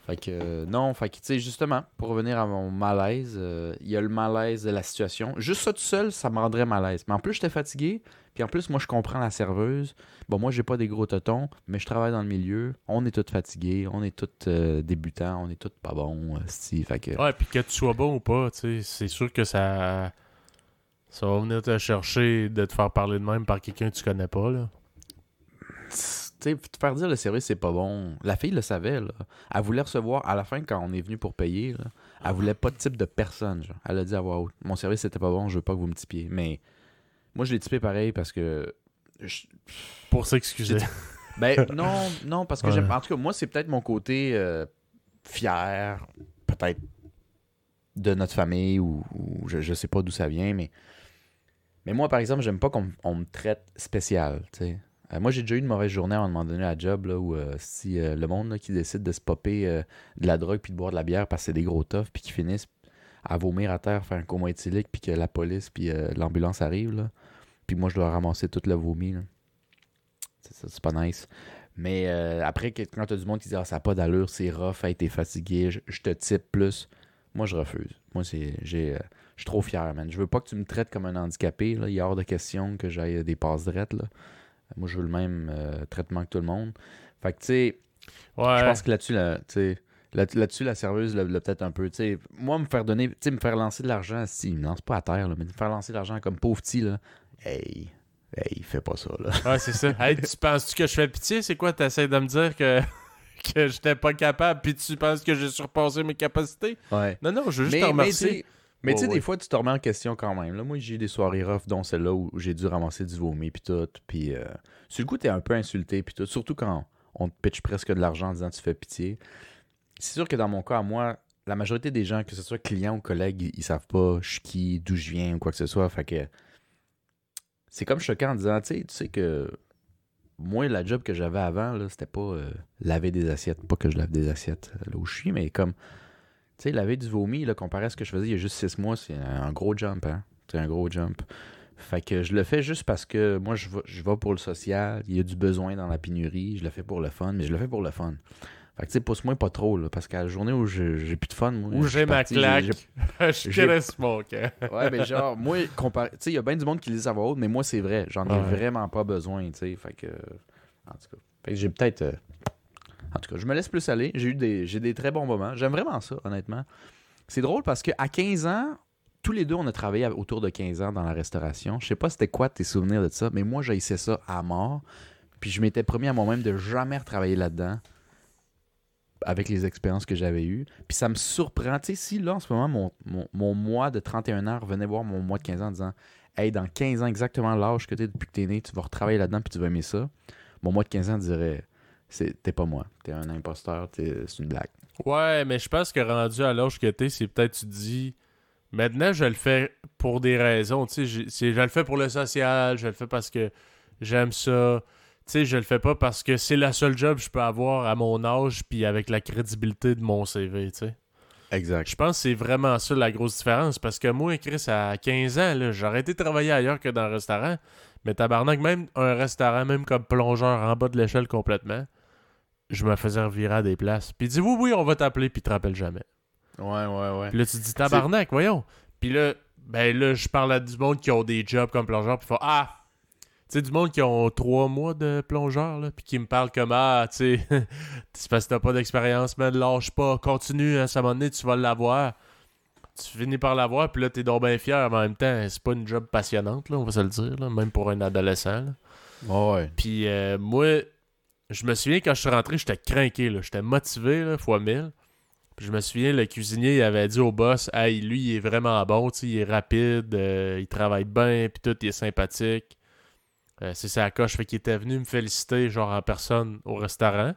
Fait que, euh, non, fait que, tu sais, justement, pour revenir à mon malaise, euh, il y a le malaise de la situation. Juste ça tout seul, ça me rendrait malaise. Mais en plus, j'étais fatigué. Puis en plus, moi, je comprends la serveuse. Bon, moi, j'ai pas des gros totons, mais je travaille dans le milieu. On est tous fatigués. On est tous euh, débutants. On est tous pas bons. si, fait que, Ouais, puis que tu sois bon ou pas, tu sais, c'est sûr que ça. Ça va venir te chercher de te faire parler de même par quelqu'un que tu connais pas, là. tu sais, te faire dire le service c'est pas bon. La fille le savait, là. Elle voulait recevoir, à la fin, quand on est venu pour payer, là, elle voulait pas de type de personne, genre. Elle a dit à voix haute, mon service c'était pas bon, je veux pas que vous me typiez. Mais moi, je l'ai typé pareil parce que. je- Pour s'excuser. Ben, non, non, parce que Ouais. j'aime. En tout cas, moi, c'est peut-être mon côté euh, fier, peut-être de notre famille ou, ou je, je sais pas d'où ça vient, mais. Mais moi, par exemple, j'aime pas qu'on on me traite spécial. Euh, moi, j'ai déjà eu une mauvaise journée à un moment donné à job, là, où euh, si euh, le monde qui décide de se popper de la drogue puis de boire de la bière parce que c'est des gros toughs, puis qui finissent à vomir à terre, faire un coma éthylique, puis que la police puis l'ambulance arrive. Puis moi, je dois ramasser toute le vomi. C'est pas nice. Mais après, quand t'as du monde qui dit « Ah, ça n'a pas d'allure, c'est rough, t'es fatigué, je, je te type plus », moi, je refuse. Moi, c'est... j'ai... je suis trop fier, man. Je veux pas que tu me traites comme un handicapé, là. Il est hors de question que j'aille des passes drettes, là. Moi, je veux le même euh, traitement que tout le monde. Fait que, tu sais, Ouais. je pense que là-dessus, là, tu là- là-dessus, la serveuse l'a peut-être un peu. Moi, me faire donner, me faire lancer de l'argent, si, il me lance pas à terre, là, mais me faire lancer de l'argent comme pauvre petit, là, hey, hey, fais pas ça, là. Ouais, c'est ça. Hey, tu penses-tu que je fais pitié? C'est quoi? T'essaies de me dire que, que j'étais pas capable, puis tu penses que j'ai surpassé mes capacités? Ouais. Non, non, je veux juste Mais, te remercier. Mais tu sais, Ouais, des fois, tu te remets en question quand même. Là, moi, j'ai eu des soirées rough, dont celle-là où j'ai dû ramasser du vomi, puis tout. Puis, euh, sur le coup, t'es un peu insulté, puis tout. Surtout quand on te pitch presque de l'argent en disant tu fais pitié. C'est sûr que dans mon cas, à moi, la majorité des gens, que ce soit clients ou collègues, ils, ils savent pas je suis qui, d'où je viens ou quoi que ce soit. Fait que c'est comme choquant en disant, tu sais, tu sais que moi, la job que j'avais avant, là, c'était pas euh, laver des assiettes. Pas que je lave des assiettes euh, là où je suis, mais comme, tu sais, laver du vomi, comparé à ce que je faisais il y a juste six mois, c'est un gros jump, hein. C'est un gros jump. Fait que je le fais juste parce que moi, je vais, je vais pour le social. Il y a du besoin dans la pénurie. Je le fais pour le fun, mais je le fais pour le fun. Fait que, tu sais, pousse-moi pas trop, là, parce qu'à la journée où j'ai plus de fun, moi. Où j'ai ma claque, je mon cœur. Ouais, mais genre, moi, comparé. Tu sais, il y a bien du monde qui le dit à voix haute, mais moi, c'est vrai. J'en ai vraiment pas besoin, tu sais. Fait que. En tout cas. Fait que j'ai peut-être. euh, En tout cas, je me laisse plus aller. J'ai eu des, j'ai des très bons moments. J'aime vraiment ça, honnêtement. C'est drôle parce qu'à 15 ans, tous les deux, on a travaillé autour de 15 ans dans la restauration. Je sais pas c'était quoi tes souvenirs de ça, mais moi, j'haïssais ça à mort. Puis je m'étais promis à moi-même de jamais retravailler là-dedans avec les expériences que j'avais eues. Puis ça me surprend. Tu sais, si là, en ce moment, mon, mon, mon mois de 31 ans revenait voir mon mois de 15 ans en disant Hey, dans 15 ans, exactement l'âge que tu es depuis que tu es né, tu vas retravailler là-dedans puis tu vas aimer ça. Mon mois de 15 ans dirait T'es pas moi. T'es un imposteur. C'est une blague. Ouais, mais je pense que rendu à l'âge que t'es, c'est peut-être tu te dis. Maintenant, je le fais pour des raisons. Tu sais, c'est- je le fais pour le social, je le fais parce que j'aime ça. Tu sais, je le fais pas parce que c'est la seule job que je peux avoir à mon âge puis avec la crédibilité de mon CV, tu sais. Exact. Je pense que c'est vraiment ça la grosse différence parce que moi, Chris, à 15 ans, j'aurais été travailler ailleurs que dans un restaurant. Mais tabarnak, même un restaurant, même comme plongeur en bas de l'échelle complètement, je me faisais revirer à des places. Puis il dit oui, oui, on va t'appeler, puis il te rappelle jamais. Ouais, ouais, ouais. Puis là, tu te dis tabarnak, voyons. Puis là, ben là, je parle à du monde qui ont des jobs comme plongeur, puis ils font Ah! Tu sais, du monde qui ont trois mois de plongeur, là, puis qui me parle comme Ah, tu sais, c'est parce que t'as pas d'expérience, man, lâche pas, continue, hein, ça m'a donné, tu vas l'avoir. Tu finis par l'avoir, puis là, t'es donc bien fier, mais en même temps, c'est pas une job passionnante, là, on va se le dire, là, même pour un adolescent. là. Ouais. Puis euh, moi, je me souviens quand je suis rentré, j'étais craqué. J'étais motivé, là, fois mille. Puis je me souviens, le cuisinier il avait dit au boss Hey, lui, il est vraiment bon, il est rapide, euh, il travaille bien, puis tout, il est sympathique. Euh, c'est ça la coche. Fait qu'il était venu me féliciter, genre en personne, au restaurant.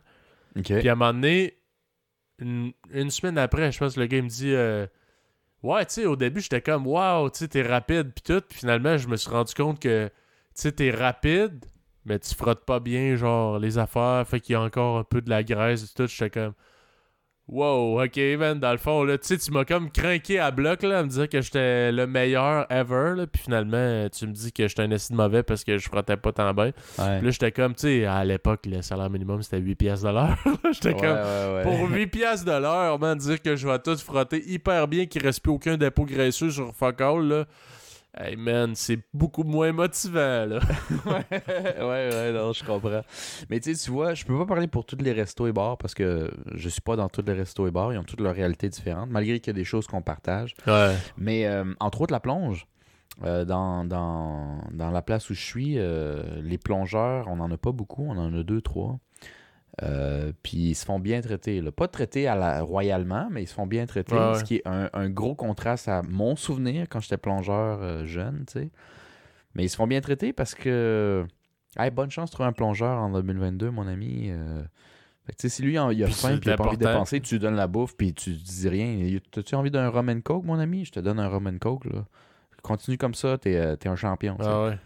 Puis à un moment donné, une, une semaine après, je pense que le gars il me dit euh, Ouais, tu sais, au début, j'étais comme Waouh, tu sais, t'es rapide, puis tout. Puis finalement, je me suis rendu compte que, tu sais, t'es rapide, mais tu frottes pas bien, genre, les affaires. Fait qu'il y a encore un peu de la graisse et tout. J'étais comme Wow, ok, man, dans le fond, là, tu sais, tu m'as comme craqué à bloc, là, à me dire que j'étais le meilleur ever, là. Puis finalement, tu me dis que j'étais un esti de mauvais parce que je frottais pas tant bien. Ouais. Puis là, j'étais comme, tu sais, à l'époque, le salaire minimum, c'était 8 pièces de l'heure. j'étais Ouais, comme, ouais. pour 8 pièces de l'heure, man, dire que je vais tout frotter hyper bien, qu'il reste plus aucun dépôt graisseux sur fuck all, là. Hey, man, c'est beaucoup moins motivant, là. ouais, ouais, non, je comprends. Mais tu sais, tu vois, je peux pas parler pour tous les restos et bars parce que je suis pas dans tous les restos et bars. Ils ont toutes leurs réalités différentes, malgré qu'il y a des choses qu'on partage. Ouais. Mais euh, entre autres, la plonge. Euh, dans, dans, dans la place où je suis, euh, les plongeurs, on n'en a pas beaucoup, on en a deux, trois. Euh, puis ils se font bien traiter. là. Pas traités à la, royalement, mais ils se font bien traiter. Ouais, ouais. Ce qui est un, un gros contraste à mon souvenir quand j'étais plongeur euh, jeune, tu sais. Mais ils se font bien traiter parce que. Hey, bonne chance de trouver un plongeur en 2022, mon ami. euh. Fait que, tu sais, si lui il a Puis faim et il a pas envie de dépenser, tu lui donnes la bouffe puis tu dis rien. T'as-tu envie d'un rum and coke, mon ami? Je te donne un rum and coke, là. Continue comme ça, t'es euh, t'es un champion. Ah ouais.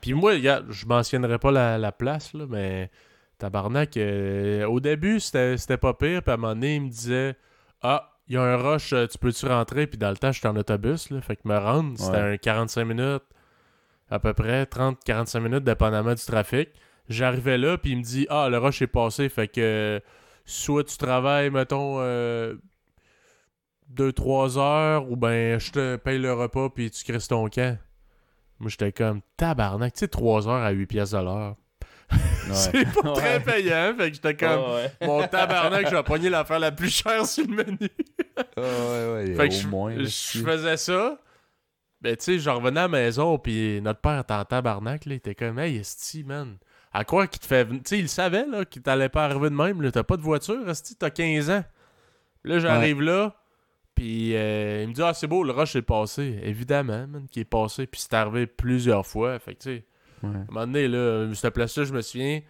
Puis moi, je mentionnerai pas la, la place, là, mais tabarnak, euh, au début, c'était pas pire. Puis à un moment donné, il me disait Ah, il y a un rush, euh, tu peux-tu rentrer? Puis dans le temps, j'étais en autobus, là. Fait que me rendre, c'était Ouais. un 45 minutes, à peu près, 30-45 minutes, dépendamment du trafic. J'arrivais là, puis il me dit, ah, le rush est passé, fait que euh, soit tu travailles, mettons, 2-3 heures, ou ben je te paye le repas, puis tu crisses ton camp. Moi, j'étais comme, tabarnak, tu sais, 3 heures à 8 pièces de l'heure. C'est pas très Ouais. payant, fait que j'étais comme, ouais. mon tabarnak, je vais pogner l'affaire la plus chère sur le menu. Ah ouais, ouais, Fait que je, moins. faisais ça. Ben, tu sais, je revenais à la maison, puis notre père était en tabarnak, là. Il était comme, hey, Esti, man. À quoi qu'il te fait. venir- Tu sais, il savait, là, qu'il t'allait pas arriver de même, là. T'as pas de voiture, Esti, t'as 15 ans. Là, j'arrive là, puis euh, il me dit, ah, c'est beau, le rush est passé. Évidemment, man, qui est passé, puis c'est arrivé plusieurs fois. Fait que, tu sais. Ouais. À un moment donné, là, cette place-là, je me souviens,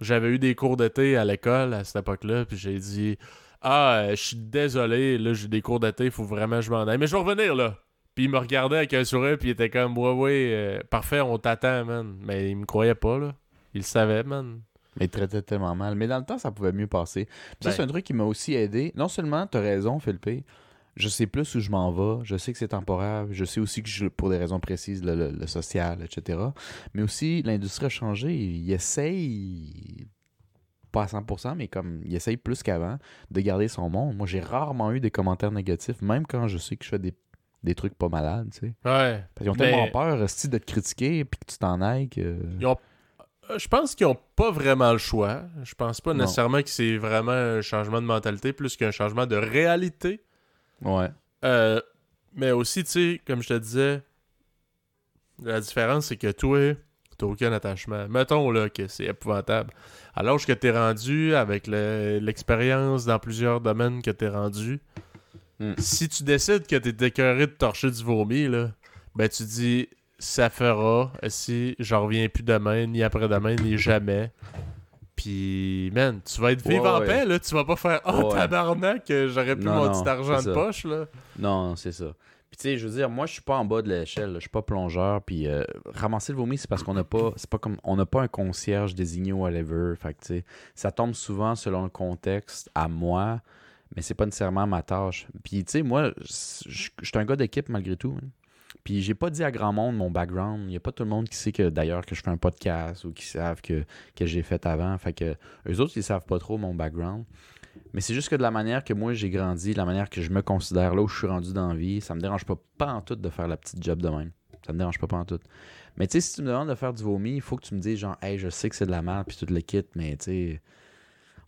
j'avais eu des cours d'été à l'école à cette époque-là, puis j'ai dit Ah, euh, je suis désolé, là, j'ai des cours d'été, il faut vraiment que je m'en aille. Mais je vais revenir, là. Puis il me regardait avec un sourire, puis il était comme Ouais, ouais, euh, parfait, on t'attend, man. Mais il me croyait pas, là. Il le savait, man. Mais il traitait tellement mal. Mais dans le temps, ça pouvait mieux passer. Puis ça, Ben. c'est un truc qui m'a aussi aidé. Non seulement, t'as raison, Philippe, je sais plus où je m'en vais, je sais que c'est temporaire, je sais aussi que je, pour des raisons précises, le, le- le social, etc. Mais aussi, l'industrie a changé. Il essaye, pas à 100%, mais comme il essaye plus qu'avant, de garder son monde. Moi, j'ai rarement eu des commentaires négatifs, même quand je sais que je fais des, des trucs pas malades, tu sais. Ouais. Parce qu'ils ont Mais- tellement peur, esti, de te critiquer puis que tu t'en ailles que... Ils ont- euh, Je pense qu'ils ont pas vraiment le choix. Je pense pas Non. nécessairement que c'est vraiment un changement de mentalité plus qu'un changement de réalité. Ouais. Euh, mais aussi, tu sais, comme je te disais, la différence, c'est que toi, t'as aucun attachement. Mettons là que c'est épouvantable. À l'âge que t'es rendu, avec le- l'expérience dans plusieurs domaines que t'es rendu, Hmm. si tu décides que t'es écœuré de torcher du vomi, là, ben tu dis ça fera si j'en reviens plus demain, ni après-demain, ni jamais. Puis, man, tu vas être vivre Ouais, en ouais. paix, là. Tu vas pas faire Oh, Ouais. tabarnak, j'aurais plus Non, mon non, petit argent de poche, là. Non, c'est ça. Puis tu sais, je veux dire, moi, je suis pas en bas de l'échelle. Je suis pas plongeur. Puis euh, ramasser le vomi, c'est parce qu'on n'a pas, c'est pas comme, on n'a pas un concierge désigné ou whatever. Fait que tu sais, ça tombe souvent selon le contexte à moi, mais c'est pas nécessairement ma tâche. Puis tu sais, moi, je suis un gars d'équipe malgré tout. hein. Puis j'ai pas dit à grand monde mon background. Il y a pas tout le monde qui sait que d'ailleurs que je fais un podcast ou qui savent que, j'ai fait avant. Fait que eux autres, ils savent pas trop mon background. Mais c'est juste que de la manière que moi j'ai grandi, la manière que je me considère là où je suis rendu dans la vie, ça me dérange pas, pas en tout de faire la petite job de même. Ça me dérange pas, pas en tout. Mais tu sais, si tu me demandes de faire du vomi, il faut que tu me dises genre, hey, je sais que c'est de la merde, puis tout le kit, mais tu sais,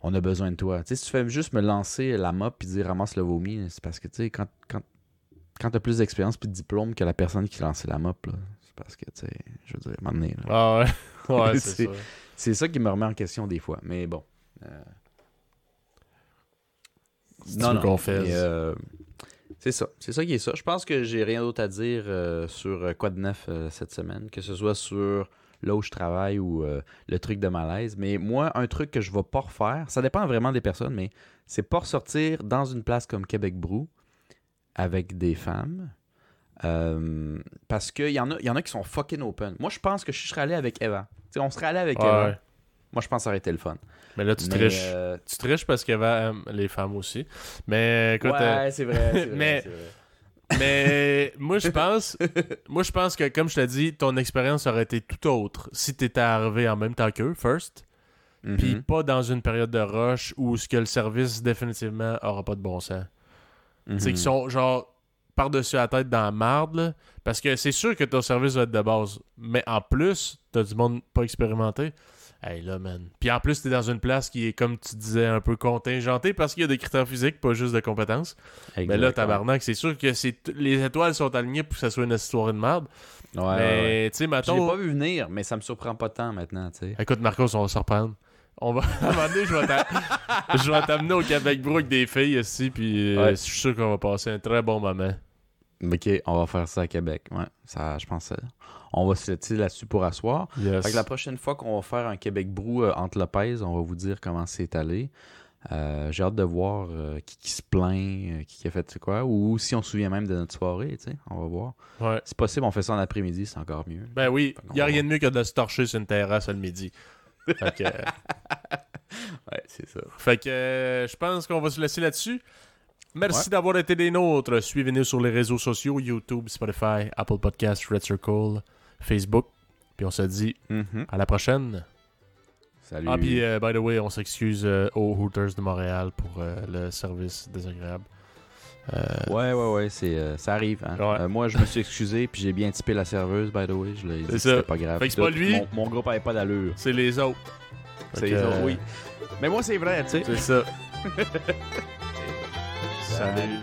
on a besoin de toi. Tu sais, si tu fais juste me lancer la mop puis dire ramasse le vomi, c'est parce que tu sais, quand, quand, quand t'as plus d'expérience puis de diplôme que la personne qui lançait la mop, là, c'est parce que tu sais, je veux dire, à un moment donné, là, Ah ouais. Ouais, c'est ça. c'est ça qui me remet en question des fois. Mais bon. euh, fasse. mais, euh, c'est ça. C'est ça qui est ça. Je pense que j'ai rien d'autre à dire euh, sur euh, quoi de neuf cette semaine, que ce soit sur là où je travaille ou le truc de malaise. Mais moi, un truc que je vais pas refaire, ça dépend vraiment des personnes, mais c'est pas ressortir dans une place comme Québec Brou avec des femmes. Euh, parce qu'il y, en a- y en a qui sont fucking open. Moi, je pense que je serais allé avec Eva. On serait allé avec Ouais, Eva. ouais. Moi, je pense que ça aurait été le fun. Mais là, tu Mais, triches. euh, Tu triches parce avait euh, les femmes aussi. Mais écoute, euh, ouais, c'est vrai. c'est vrai, mais- vrai. mais moi je pense moi je pense que comme je t'ai dit, ton expérience aurait été tout autre si t'étais arrivé en même temps qu'eux, first, puis Mhm, pas dans une période de rush où ce que le service définitivement aura pas de bon sens. Mhm. Tu sais, qui sont genre par-dessus la tête dans la marde, là, parce que c'est sûr que ton service va être de base. Mais en plus, t'as du monde pas expérimenté. Hey là, man. Puis en plus, t'es dans une place qui est, comme tu disais, un peu contingentée parce qu'il y a des critères physiques, pas juste de compétences. Mais là, tabarnak, c'est sûr que c'est les étoiles sont alignées pour que ça soit une histoire de merde. Ouais, ouais, ouais. mais, tu sais, mettons. pas vu venir, mais ça me surprend pas tant maintenant, tu sais. Écoute, Marcos, on va se reprendre. On va. À un moment donné, je vais t'amener au Québec avec des filles ici, puis euh, Ouais. je suis sûr qu'on va passer un très bon moment. Ok, on va faire ça à Québec. Ouais, ça, je pense. euh, On va se laisser là-dessus pour asseoir. Yes. Fait que la prochaine fois qu'on va faire un Québec Brou euh, entre Lopez, on va vous dire comment c'est allé. Euh, J'ai hâte de voir euh, qui, qui se plaint, qui, qui a fait quoi, ou si on se souvient même de notre soirée, tu sais, on va voir. Ouais. C'est possible, on fait ça en après-midi, c'est encore mieux. Ben oui, il n'y a rien de mieux que de se torcher sur une terrasse le midi. Fait que, euh, Ouais, c'est ça. fait que, euh, je pense qu'on va se laisser là-dessus. Merci d'avoir été des nôtres. Suivez-nous sur les réseaux sociaux YouTube, Spotify, Apple Podcasts, Red Circle, Facebook. Puis on se dit Mhm. à la prochaine. Salut. Ah, puis euh, by the way, on s'excuse euh, aux Hooters de Montréal pour le service désagréable. Euh, Ouais, ouais, ouais, c'est, euh, ça arrive. hein. Ouais. Euh, moi, je me suis excusé, puis j'ai bien typé la serveuse, by the way. Je l'ai dit, C'est ça. c'était pas grave. Fait que c'est pas lui. Mon, mon groupe avait pas d'allure. C'est les autres. C'est les autres, oui. Mais moi, c'est vrai, tu sais. C'est ça. Salut.